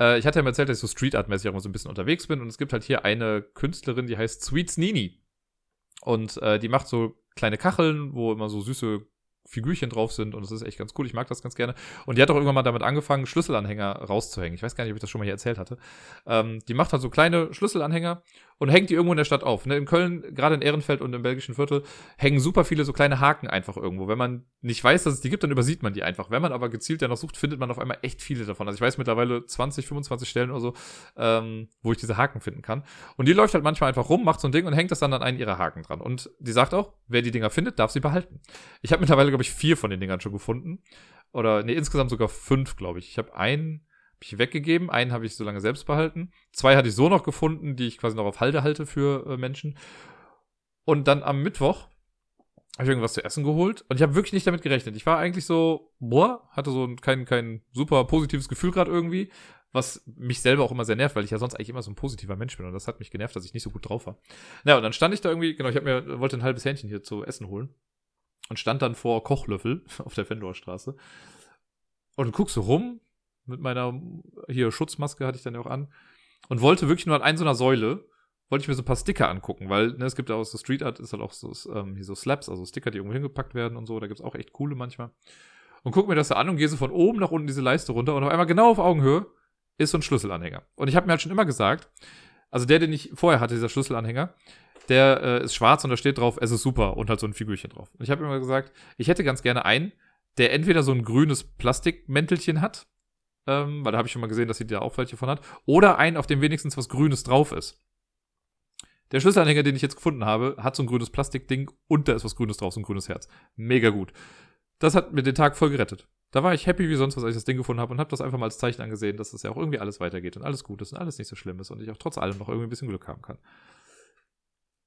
äh, ich hatte ja mal erzählt, dass ich so Street Art-mäßig auch mal so ein bisschen unterwegs bin. Und es gibt halt hier eine Künstlerin, die heißt Sweets Nini. Und äh, die macht so kleine Kacheln, wo immer so süße Figürchen drauf sind und das ist echt ganz cool. Ich mag das ganz gerne. Und die hat auch irgendwann mal damit angefangen, Schlüsselanhänger rauszuhängen. Ich weiß gar nicht, ob ich das schon mal hier erzählt hatte. Ähm, die macht halt so kleine Schlüsselanhänger und hängt die irgendwo in der Stadt auf. Ne? In Köln, gerade in Ehrenfeld und im belgischen Viertel, hängen super viele so kleine Haken einfach irgendwo. Wenn man nicht weiß, dass es die gibt, dann übersieht man die einfach. Wenn man aber gezielt danach sucht, findet man auf einmal echt viele davon. Also ich weiß mittlerweile 20, 25 Stellen oder so, ähm, wo ich diese Haken finden kann. Und die läuft halt manchmal einfach rum, macht so ein Ding und hängt das dann an einen ihrer Haken dran. Und die sagt auch, wer die Dinger findet, darf sie behalten. Ich habe mittlerweile, glaube ich, vier von den Dingern schon gefunden. Oder nee, insgesamt sogar fünf, glaube ich. Ich habe einen habe ich weggegeben. Einen habe ich so lange selbst behalten. Zwei hatte ich so noch gefunden, die ich quasi noch auf Halde halte für äh, Menschen. Und dann am Mittwoch habe ich irgendwas zu essen geholt und ich habe wirklich nicht damit gerechnet. Ich war eigentlich so, boah, hatte so kein, kein super positives Gefühl gerade irgendwie, was mich selber auch immer sehr nervt, weil ich ja sonst eigentlich immer so ein positiver Mensch bin und das hat mich genervt, dass ich nicht so gut drauf war. Na, und dann stand ich da irgendwie, genau, ich habe mir, wollte ein halbes Hähnchen hier zu essen holen und stand dann vor Kochlöffel auf der Fendorstraße und guck so rum, mit meiner hier Schutzmaske hatte ich dann ja auch an und wollte wirklich nur an einer so einer Säule wollte ich mir so ein paar Sticker angucken, weil ne, es gibt ja auch so Street Art, ist halt auch so, ähm, hier so Slaps, also Sticker, die irgendwo hingepackt werden und so. Da gibt's auch echt coole manchmal. Und guck mir das so an und gehe so von oben nach unten diese Leiste runter und auf einmal genau auf Augenhöhe ist so ein Schlüsselanhänger. Und ich habe mir halt schon immer gesagt, also der, den ich vorher hatte, dieser Schlüsselanhänger, der äh, ist schwarz und da steht drauf, es ist super und halt so ein Figürchen drauf. Und ich habe immer gesagt, ich hätte ganz gerne einen, der entweder so ein grünes Plastikmäntelchen hat, ähm, weil da habe ich schon mal gesehen, dass sie da auch welche von hat. Oder einen, auf dem wenigstens was Grünes drauf ist. Der Schlüsselanhänger, den ich jetzt gefunden habe, hat so ein grünes Plastikding und da ist was Grünes drauf, so ein grünes Herz. Mega gut. Das hat mir den Tag voll gerettet. Da war ich happy wie sonst was, als ich das Ding gefunden habe und habe das einfach mal als Zeichen angesehen, dass das ja auch irgendwie alles weitergeht und alles gut ist und alles nicht so schlimm ist und ich auch trotz allem noch irgendwie ein bisschen Glück haben kann.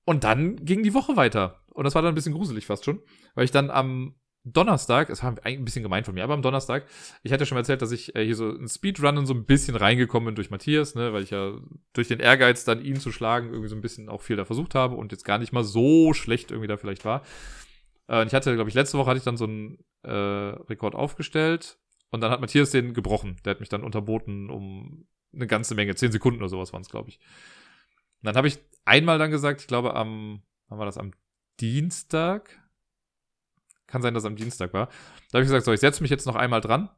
Und dann ging die Woche weiter. Und das war dann ein bisschen gruselig fast schon, weil ich dann am Donnerstag, es war ein bisschen gemein von mir, aber am Donnerstag, ich hatte schon erzählt, dass ich äh, hier so in Speedrunnen so ein bisschen reingekommen bin durch Matthias, ne, weil ich ja durch den Ehrgeiz dann ihn zu schlagen irgendwie so ein bisschen auch viel da versucht habe und jetzt gar nicht mal so schlecht irgendwie da vielleicht war. Äh, ich hatte, glaube ich, letzte Woche hatte ich dann so einen äh, Rekord aufgestellt und dann hat Matthias den gebrochen. Der hat mich dann unterboten um eine ganze Menge, zehn Sekunden oder sowas waren es, glaube ich. Und dann habe ich einmal dann gesagt, ich glaube am, wann war das, am Dienstag, kann sein, dass es am Dienstag war. Da habe ich gesagt, so, ich setze mich jetzt noch einmal dran,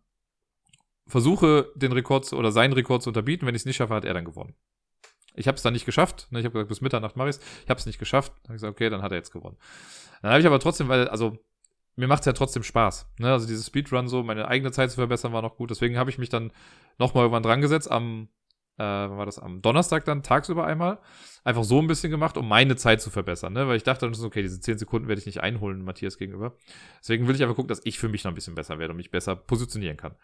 versuche den Rekord oder seinen Rekord zu unterbieten. Wenn ich es nicht schaffe, hat er dann gewonnen. Ich habe es dann nicht geschafft. Ne? Ich habe gesagt, bis Mitternacht mache ich es. Ich habe es nicht geschafft. Dann habe ich gesagt, okay, dann hat er jetzt gewonnen. Dann habe ich aber trotzdem, weil, also, mir macht es ja trotzdem Spaß. Ne? Also dieses Speedrun so, meine eigene Zeit zu verbessern, war noch gut. Deswegen habe ich mich dann nochmal irgendwann dran gesetzt am äh, wann war das am Donnerstag dann tagsüber einmal, einfach so ein bisschen gemacht, um meine Zeit zu verbessern, ne? Weil ich dachte dann, okay, diese 10 Sekunden werde ich nicht einholen, Matthias gegenüber. Deswegen will ich einfach gucken, dass ich für mich noch ein bisschen besser werde und mich besser positionieren kann.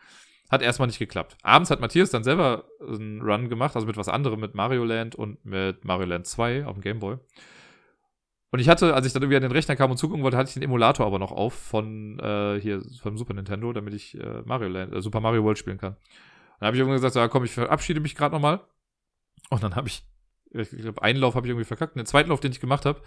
Hat erstmal nicht geklappt. Abends hat Matthias dann selber einen Run gemacht, also mit was anderem, mit Mario Land und mit Mario Land 2 auf dem Gameboy. Und ich hatte, als ich dann irgendwie an den Rechner kam und zugucken wollte, hatte ich den Emulator aber noch auf von äh, hier vom Super Nintendo, damit ich äh, Mario Land, äh, Super Mario World spielen kann. Dann habe ich irgendwann gesagt, ja, komm, ich verabschiede mich gerade nochmal. Und dann habe ich, ich glaube, einen Lauf habe ich irgendwie verkackt. Und den zweiten Lauf, den ich gemacht habe,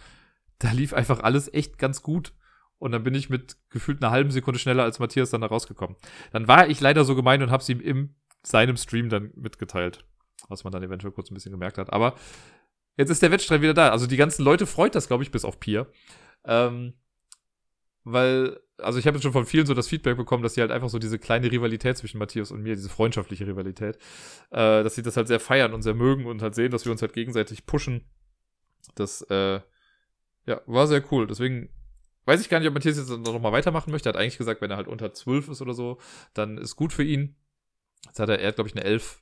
da lief einfach alles echt ganz gut. Und dann bin ich mit gefühlt einer halben Sekunde schneller als Matthias dann da rausgekommen. Dann war ich leider so gemein und habe es ihm in seinem Stream dann mitgeteilt. Was man dann eventuell kurz ein bisschen gemerkt hat. Aber jetzt ist der Wettstreit wieder da. Also die ganzen Leute freut das, glaube ich, bis auf Pier. Ähm, weil also ich habe jetzt schon von vielen so das Feedback bekommen, dass sie halt einfach so diese kleine Rivalität zwischen Matthias und mir, diese freundschaftliche Rivalität, äh, dass sie das halt sehr feiern und sehr mögen und halt sehen, dass wir uns halt gegenseitig pushen. Das, äh, ja, war sehr cool. Deswegen weiß ich gar nicht, ob Matthias jetzt noch mal weitermachen möchte. Er hat eigentlich gesagt, wenn er halt unter 12 ist oder so, dann ist gut für ihn. Jetzt hat er, er glaube ich, eine 11,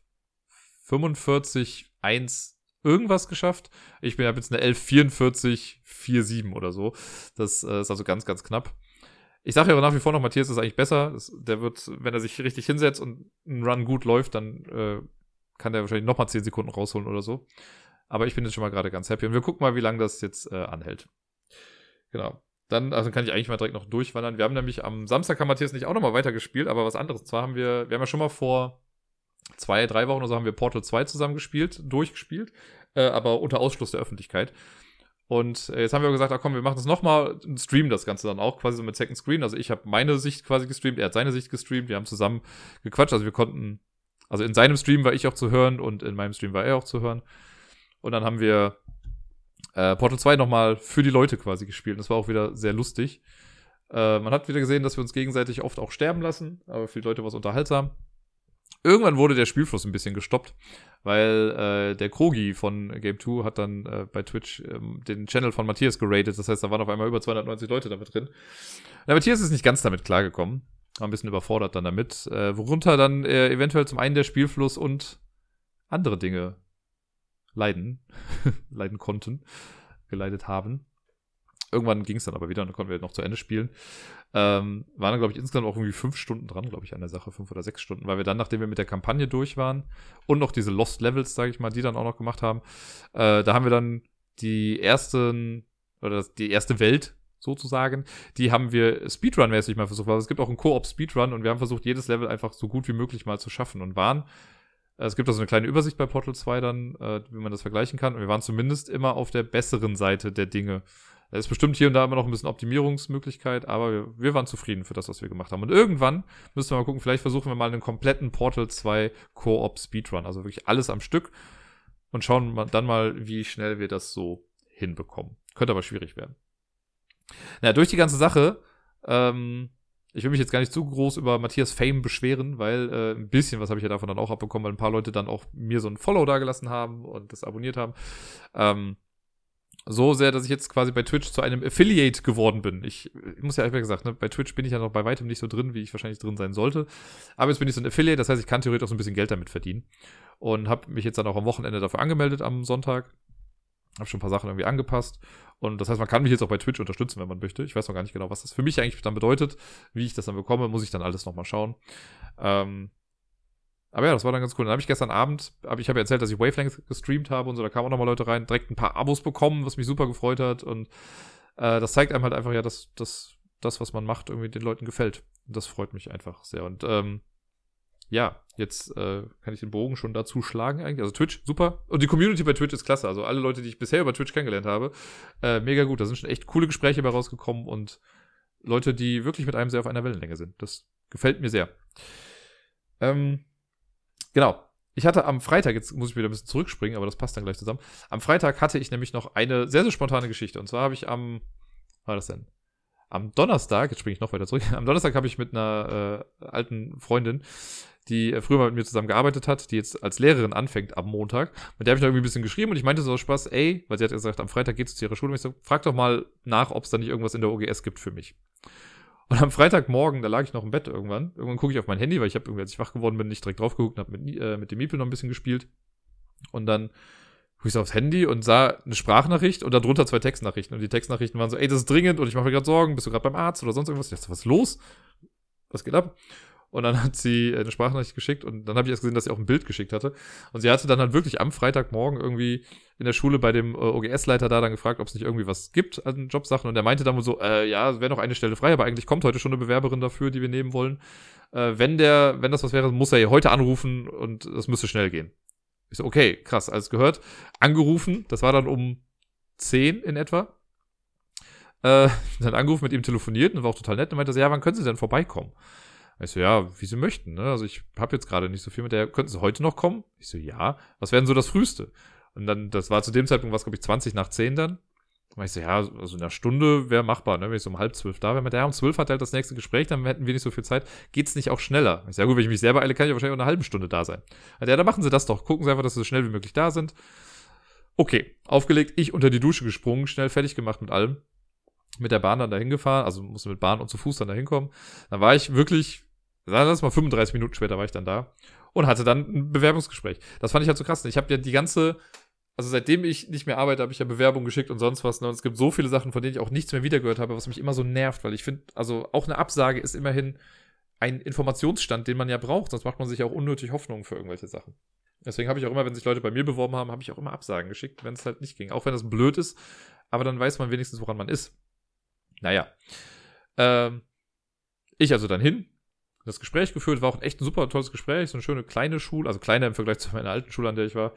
45, 1 irgendwas geschafft. Ich bin jetzt eine 11, 44, 4, 7 oder so. Das äh, ist also ganz, ganz knapp. Ich sage ja aber nach wie vor noch, Matthias ist eigentlich besser. Das, der wird, wenn er sich richtig hinsetzt und ein Run gut läuft, dann äh, kann der wahrscheinlich nochmal 10 Sekunden rausholen oder so. Aber ich bin jetzt schon mal gerade ganz happy. Und wir gucken mal, wie lange das jetzt äh, anhält. Genau. dann, also kann ich eigentlich mal direkt noch durchwandern. Wir haben nämlich am Samstag haben Matthias nicht auch nochmal weitergespielt, aber was anderes. Und zwar haben wir, wir haben ja schon mal vor zwei, drei Wochen oder so haben wir Portal 2 zusammen gespielt, durchgespielt, äh, aber unter Ausschluss der Öffentlichkeit. Und äh, jetzt haben wir gesagt, ah, komm, wir machen das nochmal und streamen das Ganze dann auch quasi so mit Second Screen. Also ich habe meine Sicht quasi gestreamt, er hat seine Sicht gestreamt, wir haben zusammen gequatscht. Also wir konnten, also in seinem Stream war ich auch zu hören und in meinem Stream war er auch zu hören. Und dann haben wir äh, Portal 2 nochmal für die Leute quasi gespielt. Und das war auch wieder sehr lustig. Äh, man hat wieder gesehen, dass wir uns gegenseitig oft auch sterben lassen, aber für die Leute war es unterhaltsam. Irgendwann wurde der Spielfluss ein bisschen gestoppt, weil äh, der Krogi von Game 2 hat dann äh, bei Twitch ähm, den Channel von Matthias geratet. Das heißt, da waren auf einmal über 290 Leute damit drin. Der Matthias ist nicht ganz damit klargekommen. War ein bisschen überfordert dann damit. Äh, worunter dann äh, eventuell zum einen der Spielfluss und andere Dinge leiden, leiden konnten, geleitet haben. Irgendwann ging es dann aber wieder und dann konnten wir noch zu Ende spielen. Ähm, waren dann, glaube ich, insgesamt auch irgendwie fünf Stunden dran, glaube ich, an der Sache, fünf oder sechs Stunden, weil wir dann, nachdem wir mit der Kampagne durch waren und noch diese Lost Levels, sage ich mal, die dann auch noch gemacht haben, äh, da haben wir dann die ersten, oder die erste Welt sozusagen, die haben wir Speedrun-mäßig mal versucht, weil es gibt auch einen Koop-Speedrun und wir haben versucht, jedes Level einfach so gut wie möglich mal zu schaffen und waren es gibt also eine kleine Übersicht bei Portal 2 dann, äh, wie man das vergleichen kann. Und wir waren zumindest immer auf der besseren Seite der Dinge. Es ist bestimmt hier und da immer noch ein bisschen Optimierungsmöglichkeit, aber wir, wir, waren zufrieden für das, was wir gemacht haben. Und irgendwann müssen wir mal gucken, vielleicht versuchen wir mal einen kompletten Portal 2 Co-op Speedrun, also wirklich alles am Stück und schauen dann mal, wie schnell wir das so hinbekommen. Könnte aber schwierig werden. Na, durch die ganze Sache, ähm, ich will mich jetzt gar nicht zu groß über Matthias Fame beschweren, weil äh, ein bisschen was habe ich ja davon dann auch abbekommen, weil ein paar Leute dann auch mir so ein Follow dagelassen haben und das abonniert haben. Ähm, so sehr, dass ich jetzt quasi bei Twitch zu einem Affiliate geworden bin. Ich, ich muss ja ehrlich gesagt, ne, bei Twitch bin ich ja noch bei weitem nicht so drin, wie ich wahrscheinlich drin sein sollte. Aber jetzt bin ich so ein Affiliate, das heißt, ich kann theoretisch auch so ein bisschen Geld damit verdienen. Und habe mich jetzt dann auch am Wochenende dafür angemeldet am Sonntag. Habe schon ein paar Sachen irgendwie angepasst. Und das heißt, man kann mich jetzt auch bei Twitch unterstützen, wenn man möchte. Ich weiß noch gar nicht genau, was das für mich eigentlich dann bedeutet. Wie ich das dann bekomme, muss ich dann alles nochmal schauen. Ähm, aber ja, das war dann ganz cool. Dann habe ich gestern Abend, hab, ich habe erzählt, dass ich Wavelength gestreamt habe und so, da kamen auch nochmal Leute rein, direkt ein paar Abos bekommen, was mich super gefreut hat. Und äh, das zeigt einem halt einfach ja, dass, dass das, was man macht, irgendwie den Leuten gefällt. Und das freut mich einfach sehr. Und ähm, ja, jetzt äh, kann ich den Bogen schon dazu schlagen eigentlich. Also Twitch, super. Und die Community bei Twitch ist klasse. Also alle Leute, die ich bisher über Twitch kennengelernt habe, äh, mega gut. Da sind schon echt coole Gespräche bei rausgekommen und Leute, die wirklich mit einem sehr auf einer Wellenlänge sind. Das gefällt mir sehr. Ähm, genau. Ich hatte am Freitag, jetzt muss ich wieder ein bisschen zurückspringen, aber das passt dann gleich zusammen. Am Freitag hatte ich nämlich noch eine sehr, sehr spontane Geschichte. Und zwar habe ich am, was war das denn? Am Donnerstag, jetzt springe ich noch weiter zurück, am Donnerstag habe ich mit einer äh, alten Freundin, die äh, früher mal mit mir zusammen gearbeitet hat, die jetzt als Lehrerin anfängt am Montag, mit der habe ich noch irgendwie ein bisschen geschrieben und ich meinte so aus Spaß, ey, weil sie hat gesagt, am Freitag geht es zu ihrer Schule und ich so, frag doch mal nach, ob es da nicht irgendwas in der OGS gibt für mich. Und am Freitagmorgen, da lag ich noch im Bett irgendwann. Irgendwann gucke ich auf mein Handy, weil ich habe irgendwie, als ich wach geworden bin, nicht direkt drauf geguckt und habe mit, äh, mit dem Miepel noch ein bisschen gespielt. Und dann gucke ich so aufs Handy und sah eine Sprachnachricht und darunter zwei Textnachrichten. Und die Textnachrichten waren so, ey, das ist dringend und ich mache mir gerade Sorgen, bist du gerade beim Arzt oder sonst irgendwas? Ich dachte, was ist los? Was geht ab? Und dann hat sie eine Sprachnachricht geschickt und dann habe ich erst gesehen, dass sie auch ein Bild geschickt hatte. Und sie hatte dann halt wirklich am Freitagmorgen irgendwie in der Schule bei dem äh, OGS-Leiter da dann gefragt, ob es nicht irgendwie was gibt an Jobsachen. Und er meinte dann so, äh, ja, es wäre noch eine Stelle frei, aber eigentlich kommt heute schon eine Bewerberin dafür, die wir nehmen wollen. Äh, wenn der, wenn das was wäre, muss er hier heute anrufen und das müsste schnell gehen. Ich so, okay, krass, alles gehört. Angerufen, das war dann um 10 in etwa. Äh, dann angerufen, mit ihm telefoniert und war auch total nett und meinte so, ja, wann können Sie denn vorbeikommen? Ich so, ja, wie Sie möchten. Ne? Also ich habe jetzt gerade nicht so viel mit der. Könnten Sie heute noch kommen? Ich so, ja. Was wäre denn so das Früheste? Und dann, das war zu dem Zeitpunkt, was glaube ich 20 nach 10 dann. Und ich so, ja, also in einer Stunde wäre machbar, ne? Wenn ich so um halb zwölf da wäre. Mit der um zwölf hat halt das nächste Gespräch, dann hätten wir nicht so viel Zeit. Geht's nicht auch schneller? Ich sage, ja, gut, wenn ich mich selber eile, kann ich wahrscheinlich auch eine halbe Stunde da sein. Also, ja, dann machen Sie das doch. Gucken Sie einfach, dass Sie so schnell wie möglich da sind. Okay, aufgelegt, ich unter die Dusche gesprungen, schnell fertig gemacht mit allem. Mit der Bahn dann dahin gefahren, also musste mit Bahn und zu Fuß dann dahin kommen. Dann war ich wirklich Lass mal 35 Minuten später war ich dann da und hatte dann ein Bewerbungsgespräch. Das fand ich halt so krass. Ich habe ja die ganze, also seitdem ich nicht mehr arbeite, habe ich ja Bewerbungen geschickt und sonst was. Ne? Und es gibt so viele Sachen, von denen ich auch nichts mehr wiedergehört habe, was mich immer so nervt, weil ich finde, also auch eine Absage ist immerhin ein Informationsstand, den man ja braucht. Sonst macht man sich ja auch unnötig Hoffnungen für irgendwelche Sachen. Deswegen habe ich auch immer, wenn sich Leute bei mir beworben haben, habe ich auch immer Absagen geschickt, wenn es halt nicht ging. Auch wenn das blöd ist, aber dann weiß man wenigstens, woran man ist. Naja. Ähm, ich also dann hin, das Gespräch geführt, war auch echt ein super tolles Gespräch, so eine schöne kleine Schule, also kleiner im Vergleich zu meiner alten Schule, an der ich war.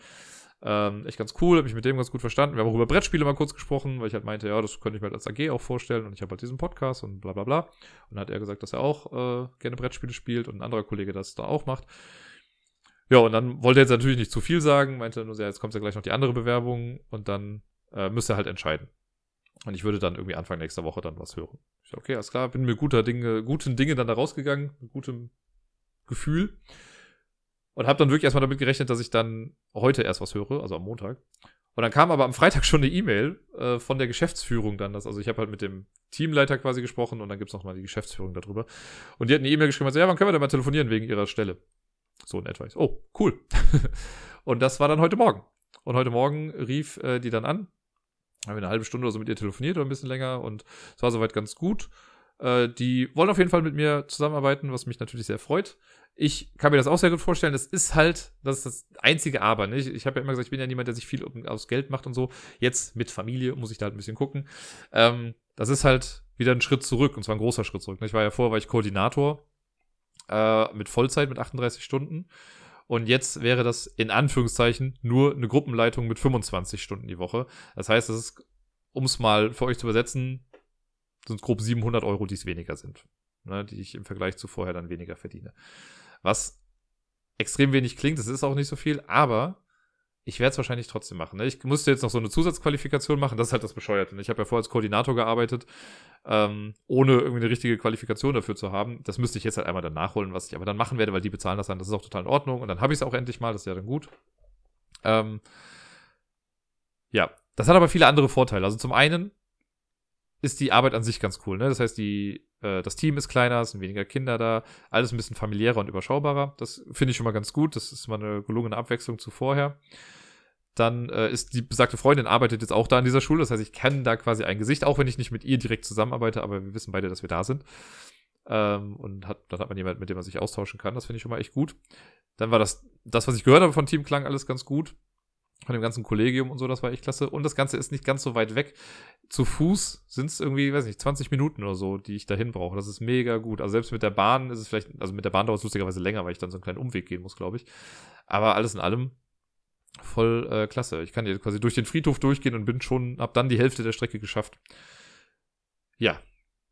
Ähm, echt ganz cool, habe ich mit dem ganz gut verstanden. Wir haben auch über Brettspiele mal kurz gesprochen, weil ich halt meinte, ja, das könnte ich mir halt als AG auch vorstellen und ich habe halt diesen Podcast und bla bla bla. Und dann hat er gesagt, dass er auch äh, gerne Brettspiele spielt und ein anderer Kollege das da auch macht. Ja, und dann wollte er jetzt natürlich nicht zu viel sagen, meinte nur, ja, jetzt kommt ja gleich noch die andere Bewerbung und dann äh, müsste er halt entscheiden. Und ich würde dann irgendwie Anfang nächster Woche dann was hören. Ich dachte, okay, alles klar, bin mir guter Dinge, guten Dinge dann da rausgegangen, mit gutem Gefühl. Und habe dann wirklich erstmal damit gerechnet, dass ich dann heute erst was höre, also am Montag. Und dann kam aber am Freitag schon eine E-Mail äh, von der Geschäftsführung dann. Das, also ich habe halt mit dem Teamleiter quasi gesprochen und dann gibt's noch mal die Geschäftsführung darüber. Und die hat eine E-Mail geschrieben, also, ja, wann können wir denn mal telefonieren wegen ihrer Stelle? So in etwa. oh, cool. und das war dann heute Morgen. Und heute Morgen rief äh, die dann an. Haben wir eine halbe Stunde oder so mit ihr telefoniert oder ein bisschen länger und es war soweit ganz gut. Äh, die wollen auf jeden Fall mit mir zusammenarbeiten, was mich natürlich sehr freut. Ich kann mir das auch sehr gut vorstellen. Das ist halt, das ist das einzige Aber. Ne? Ich, ich habe ja immer gesagt, ich bin ja niemand, der sich viel aus Geld macht und so. Jetzt mit Familie muss ich da halt ein bisschen gucken. Ähm, das ist halt wieder ein Schritt zurück und zwar ein großer Schritt zurück. Ne? Ich war ja vorher, war ich Koordinator äh, mit Vollzeit mit 38 Stunden. Und jetzt wäre das in Anführungszeichen nur eine Gruppenleitung mit 25 Stunden die Woche. Das heißt, das ist, um es mal für euch zu übersetzen, sind grob 700 Euro, die es weniger sind. Ne, die ich im Vergleich zu vorher dann weniger verdiene. Was extrem wenig klingt, das ist auch nicht so viel, aber ich werde es wahrscheinlich trotzdem machen. Ne? Ich musste jetzt noch so eine Zusatzqualifikation machen, das ist halt das Bescheuerte. Ne? Ich habe ja vorher als Koordinator gearbeitet, ähm, ohne irgendwie eine richtige Qualifikation dafür zu haben. Das müsste ich jetzt halt einmal dann nachholen, was ich aber dann machen werde, weil die bezahlen das dann. Das ist auch total in Ordnung und dann habe ich es auch endlich mal, das ist ja dann gut. Ähm, ja, das hat aber viele andere Vorteile. Also zum einen ist die Arbeit an sich ganz cool. Ne? Das heißt, die, äh, das Team ist kleiner, es sind weniger Kinder da, alles ein bisschen familiärer und überschaubarer. Das finde ich schon mal ganz gut. Das ist mal eine gelungene Abwechslung zu vorher. Dann äh, ist die besagte Freundin arbeitet jetzt auch da in dieser Schule. Das heißt, ich kenne da quasi ein Gesicht, auch wenn ich nicht mit ihr direkt zusammenarbeite, aber wir wissen beide, dass wir da sind. Ähm, und hat, dann hat man jemanden, mit dem man sich austauschen kann. Das finde ich schon mal echt gut. Dann war das, das, was ich gehört habe von Team, klang alles ganz gut von dem ganzen Kollegium und so, das war echt klasse. Und das Ganze ist nicht ganz so weit weg. Zu Fuß sind es irgendwie, weiß nicht, 20 Minuten oder so, die ich dahin brauche. Das ist mega gut. Also selbst mit der Bahn ist es vielleicht, also mit der Bahn dauert es lustigerweise länger, weil ich dann so einen kleinen Umweg gehen muss, glaube ich. Aber alles in allem voll äh, klasse. Ich kann hier quasi durch den Friedhof durchgehen und bin schon, hab dann die Hälfte der Strecke geschafft. Ja,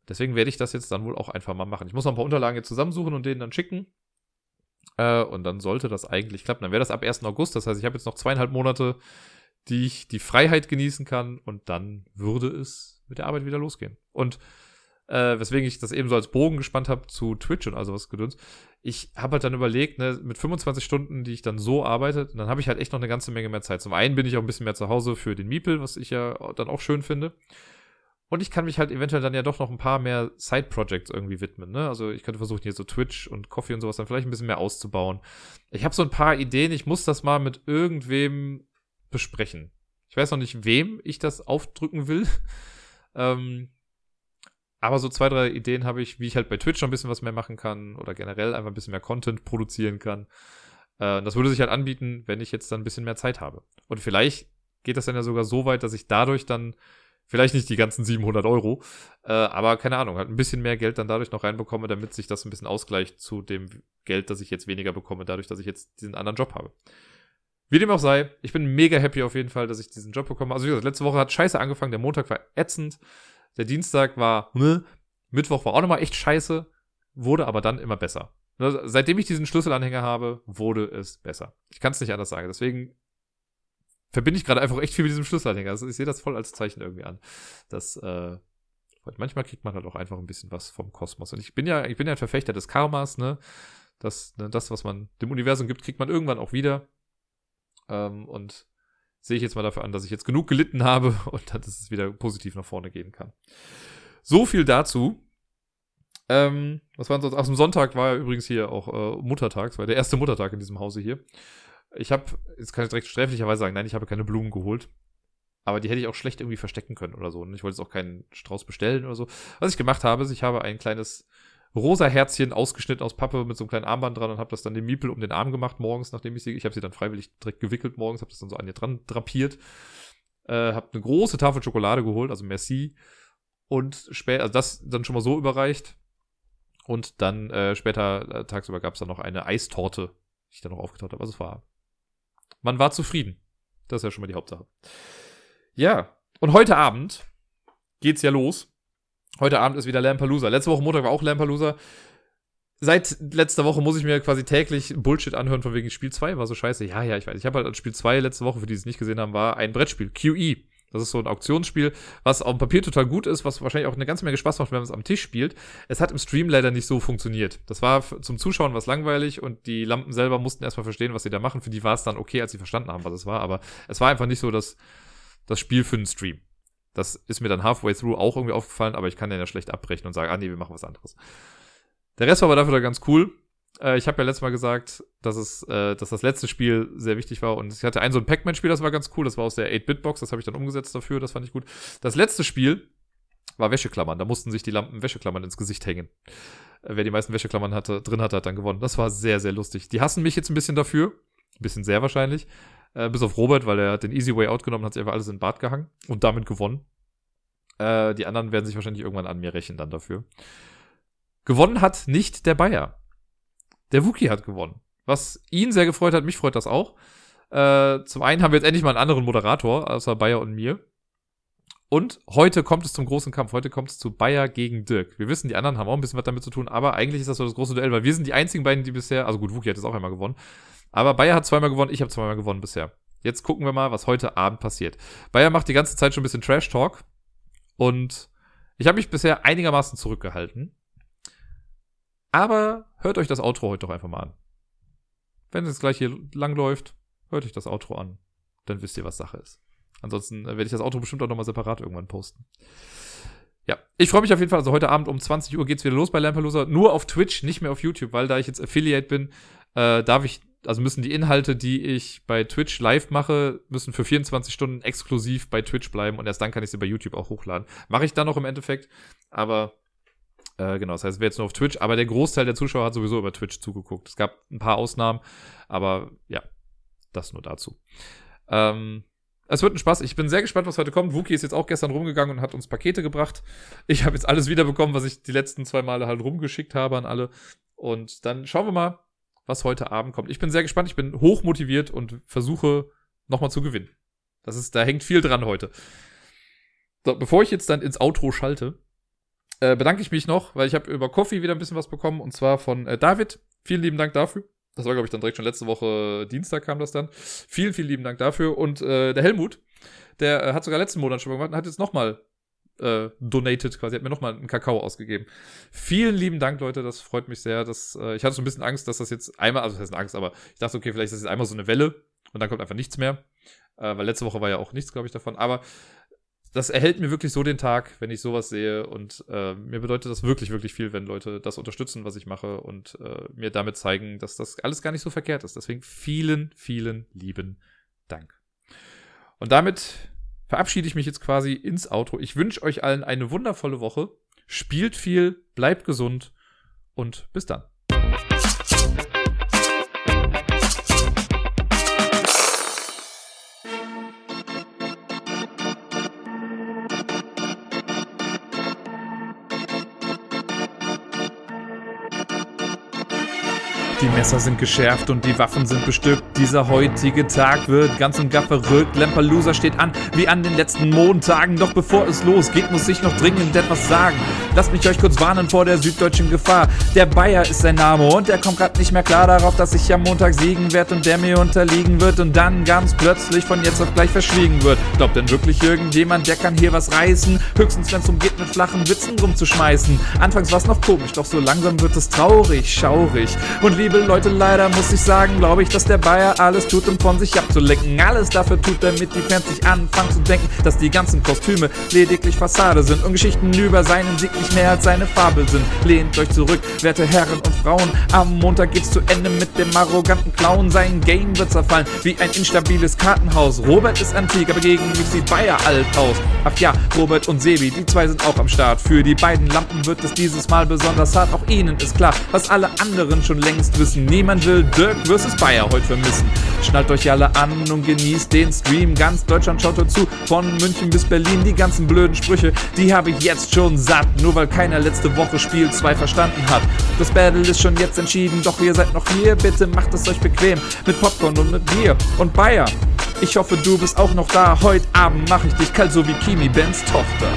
deswegen werde ich das jetzt dann wohl auch einfach mal machen. Ich muss noch ein paar Unterlagen jetzt zusammensuchen und denen dann schicken. Äh, und dann sollte das eigentlich klappen. Dann wäre das ab 1. August. Das heißt, ich habe jetzt noch zweieinhalb Monate, die ich die Freiheit genießen kann. Und dann würde es mit der Arbeit wieder losgehen. Und äh, weswegen ich das eben so als Bogen gespannt habe zu Twitch und also was gedöns. Ich habe halt dann überlegt, ne, mit 25 Stunden, die ich dann so arbeite, dann habe ich halt echt noch eine ganze Menge mehr Zeit. Zum einen bin ich auch ein bisschen mehr zu Hause für den Miepel, was ich ja dann auch schön finde. Und ich kann mich halt eventuell dann ja doch noch ein paar mehr Side-Projects irgendwie widmen. Ne? Also ich könnte versuchen, hier so Twitch und Coffee und sowas dann vielleicht ein bisschen mehr auszubauen. Ich habe so ein paar Ideen, ich muss das mal mit irgendwem besprechen. Ich weiß noch nicht, wem ich das aufdrücken will. ähm, aber so zwei, drei Ideen habe ich, wie ich halt bei Twitch noch ein bisschen was mehr machen kann oder generell einfach ein bisschen mehr Content produzieren kann. Äh, das würde sich halt anbieten, wenn ich jetzt dann ein bisschen mehr Zeit habe. Und vielleicht geht das dann ja sogar so weit, dass ich dadurch dann Vielleicht nicht die ganzen 700 Euro, äh, aber keine Ahnung, halt ein bisschen mehr Geld dann dadurch noch reinbekomme, damit sich das ein bisschen ausgleicht zu dem Geld, das ich jetzt weniger bekomme, dadurch, dass ich jetzt diesen anderen Job habe. Wie dem auch sei, ich bin mega happy auf jeden Fall, dass ich diesen Job bekomme. Also wie gesagt, letzte Woche hat scheiße angefangen, der Montag war ätzend, der Dienstag war, ne, Mittwoch war auch nochmal echt scheiße, wurde aber dann immer besser. Ne, seitdem ich diesen Schlüsselanhänger habe, wurde es besser. Ich kann es nicht anders sagen. Deswegen verbinde ich gerade einfach echt viel mit diesem Schlüsselanhänger. Also ich sehe das voll als Zeichen irgendwie an. Das, äh, manchmal kriegt man halt auch einfach ein bisschen was vom Kosmos. Und ich bin ja, ich bin ja ein Verfechter des Karmas, ne? Das, ne, das, was man dem Universum gibt, kriegt man irgendwann auch wieder. Ähm, und sehe ich jetzt mal dafür an, dass ich jetzt genug gelitten habe und dass es wieder positiv nach vorne gehen kann. So viel dazu. Ähm, was war sonst? Ach, am Sonntag war ja übrigens hier auch äh, Muttertag. Es war der erste Muttertag in diesem Hause hier. Ich habe, jetzt kann ich direkt sträflicherweise sagen, nein, ich habe keine Blumen geholt. Aber die hätte ich auch schlecht irgendwie verstecken können oder so. Und ich wollte jetzt auch keinen Strauß bestellen oder so. Was ich gemacht habe, ist, ich habe ein kleines rosa Herzchen ausgeschnitten aus Pappe mit so einem kleinen Armband dran und habe das dann dem Miepel um den Arm gemacht morgens, nachdem ich sie, ich habe sie dann freiwillig direkt gewickelt morgens, habe das dann so an ihr dran drapiert. Äh, habe eine große Tafel Schokolade geholt, also merci. Und später, also das dann schon mal so überreicht. Und dann äh, später äh, tagsüber gab es dann noch eine Eistorte, die ich dann noch aufgetaut habe. Also es war. Man war zufrieden. Das ist ja schon mal die Hauptsache. Ja, und heute Abend geht's ja los. Heute Abend ist wieder Lampalooza. Letzte Woche Montag war auch Lampalooza. Seit letzter Woche muss ich mir quasi täglich Bullshit anhören von wegen Spiel 2 war so scheiße. Ja, ja, ich weiß. Ich habe halt Spiel 2 letzte Woche, für die es nicht gesehen haben, war ein Brettspiel, QE. Das ist so ein Auktionsspiel, was auf dem Papier total gut ist, was wahrscheinlich auch eine ganze Menge Spaß macht, wenn man es am Tisch spielt. Es hat im Stream leider nicht so funktioniert. Das war zum Zuschauen was langweilig und die Lampen selber mussten erstmal verstehen, was sie da machen. Für die war es dann okay, als sie verstanden haben, was es war, aber es war einfach nicht so das, das Spiel für einen Stream. Das ist mir dann halfway through auch irgendwie aufgefallen, aber ich kann den ja schlecht abbrechen und sagen, ah nee, wir machen was anderes. Der Rest war aber dafür dann ganz cool. Äh, ich habe ja letztes Mal gesagt, dass es, äh, dass das letzte Spiel sehr wichtig war. Und ich hatte ein so ein Pac-Man-Spiel, das war ganz cool. Das war aus der 8-Bit-Box, das habe ich dann umgesetzt dafür, das fand ich gut. Das letzte Spiel war Wäscheklammern. Da mussten sich die Lampen Wäscheklammern ins Gesicht hängen. Äh, wer die meisten Wäscheklammern hatte, drin hatte, hat dann gewonnen. Das war sehr, sehr lustig. Die hassen mich jetzt ein bisschen dafür. Ein bisschen sehr wahrscheinlich. Äh, bis auf Robert, weil er hat den Easy Way Out genommen, hat sich einfach alles in den Bart gehangen und damit gewonnen. Äh, die anderen werden sich wahrscheinlich irgendwann an mir rächen dann dafür. Gewonnen hat nicht der Bayer. Der Wookie hat gewonnen. Was ihn sehr gefreut hat, mich freut das auch. Äh, zum einen haben wir jetzt endlich mal einen anderen Moderator, außer Bayer und mir. Und heute kommt es zum großen Kampf. Heute kommt es zu Bayer gegen Dirk. Wir wissen, die anderen haben auch ein bisschen was damit zu tun, aber eigentlich ist das so das große Duell, weil wir sind die einzigen beiden, die bisher, also gut, Wookie hat es auch einmal gewonnen, aber Bayer hat zweimal gewonnen, ich habe zweimal gewonnen bisher. Jetzt gucken wir mal, was heute Abend passiert. Bayer macht die ganze Zeit schon ein bisschen Trash Talk und ich habe mich bisher einigermaßen zurückgehalten. Aber hört euch das Outro heute doch einfach mal an. Wenn es gleich hier langläuft, hört euch das Outro an. Dann wisst ihr, was Sache ist. Ansonsten werde ich das Outro bestimmt auch nochmal separat irgendwann posten. Ja, ich freue mich auf jeden Fall. Also heute Abend um 20 Uhr geht's wieder los bei Lampelusa. Nur auf Twitch, nicht mehr auf YouTube, weil da ich jetzt Affiliate bin, äh, darf ich, also müssen die Inhalte, die ich bei Twitch live mache, müssen für 24 Stunden exklusiv bei Twitch bleiben und erst dann kann ich sie bei YouTube auch hochladen. Mache ich dann noch im Endeffekt, aber äh, genau, das heißt, wir jetzt nur auf Twitch, aber der Großteil der Zuschauer hat sowieso über Twitch zugeguckt. Es gab ein paar Ausnahmen, aber ja, das nur dazu. Ähm, es wird ein Spaß. Ich bin sehr gespannt, was heute kommt. Wookie ist jetzt auch gestern rumgegangen und hat uns Pakete gebracht. Ich habe jetzt alles wiederbekommen, was ich die letzten zwei Male halt rumgeschickt habe an alle. Und dann schauen wir mal, was heute Abend kommt. Ich bin sehr gespannt. Ich bin hoch motiviert und versuche nochmal zu gewinnen. Das ist, da hängt viel dran heute. So, bevor ich jetzt dann ins Outro schalte, äh, bedanke ich mich noch, weil ich habe über Coffee wieder ein bisschen was bekommen und zwar von äh, David. Vielen lieben Dank dafür. Das war, glaube ich, dann direkt schon letzte Woche Dienstag kam das dann. Vielen, vielen lieben Dank dafür. Und äh, der Helmut, der äh, hat sogar letzten Monat schon gemacht und hat jetzt nochmal äh, donated quasi, hat mir nochmal einen Kakao ausgegeben. Vielen lieben Dank, Leute, das freut mich sehr. Dass, äh, ich hatte so ein bisschen Angst, dass das jetzt einmal, also das heißt Angst, aber ich dachte, okay, vielleicht ist das jetzt einmal so eine Welle und dann kommt einfach nichts mehr. Äh, weil letzte Woche war ja auch nichts, glaube ich, davon. Aber das erhält mir wirklich so den Tag, wenn ich sowas sehe. Und äh, mir bedeutet das wirklich, wirklich viel, wenn Leute das unterstützen, was ich mache und äh, mir damit zeigen, dass das alles gar nicht so verkehrt ist. Deswegen vielen, vielen lieben Dank. Und damit verabschiede ich mich jetzt quasi ins Outro. Ich wünsche euch allen eine wundervolle Woche. Spielt viel, bleibt gesund und bis dann. Messer sind geschärft und die Waffen sind bestückt. Dieser heutige Tag wird ganz und gar verrückt. Lampelusa steht an, wie an den letzten Montagen. Doch bevor es losgeht, muss ich noch dringend etwas sagen. Lasst mich euch kurz warnen vor der süddeutschen Gefahr. Der Bayer ist sein Name und er kommt grad nicht mehr klar darauf, dass ich am Montag siegen werde und der mir unterliegen wird und dann ganz plötzlich von jetzt auf gleich verschwiegen wird. Glaubt denn wirklich irgendjemand, der kann hier was reißen? Höchstens, wenn es umgeht, mit flachen Witzen rumzuschmeißen. Anfangs war's noch komisch, doch so langsam wird es traurig, schaurig. Und liebe Leute, leider muss ich sagen, glaube ich, dass der Bayer alles tut, um von sich abzulenken. Alles dafür tut, damit die Fans sich anfangen zu denken, dass die ganzen Kostüme lediglich Fassade sind und Geschichten über seinen Sieg nicht mehr als seine Fabel sind. Lehnt euch zurück, werte Herren und Frauen. Am Montag geht's zu Ende mit dem arroganten Clown. Sein Game wird zerfallen wie ein instabiles Kartenhaus. Robert ist antik, aber gegen mich sieht Bayer alt aus. Ach ja, Robert und Sebi, die zwei sind auch am Start. Für die beiden Lampen wird es dieses Mal besonders hart. Auch ihnen ist klar, was alle anderen schon längst wissen wissen. Niemand will Dirk vs. Bayer heute vermissen. Schnallt euch alle an und genießt den Stream. Ganz Deutschland schaut euch zu, von München bis Berlin. Die ganzen blöden Sprüche, die habe ich jetzt schon satt. Nur weil keiner letzte Woche Spiel 2 verstanden hat. Das Battle ist schon jetzt entschieden, doch ihr seid noch hier. Bitte macht es euch bequem mit Popcorn und mit Bier. Und Bayer, ich hoffe, du bist auch noch da. Heute Abend mache ich dich kalt, so wie Kimi Bens Tochter.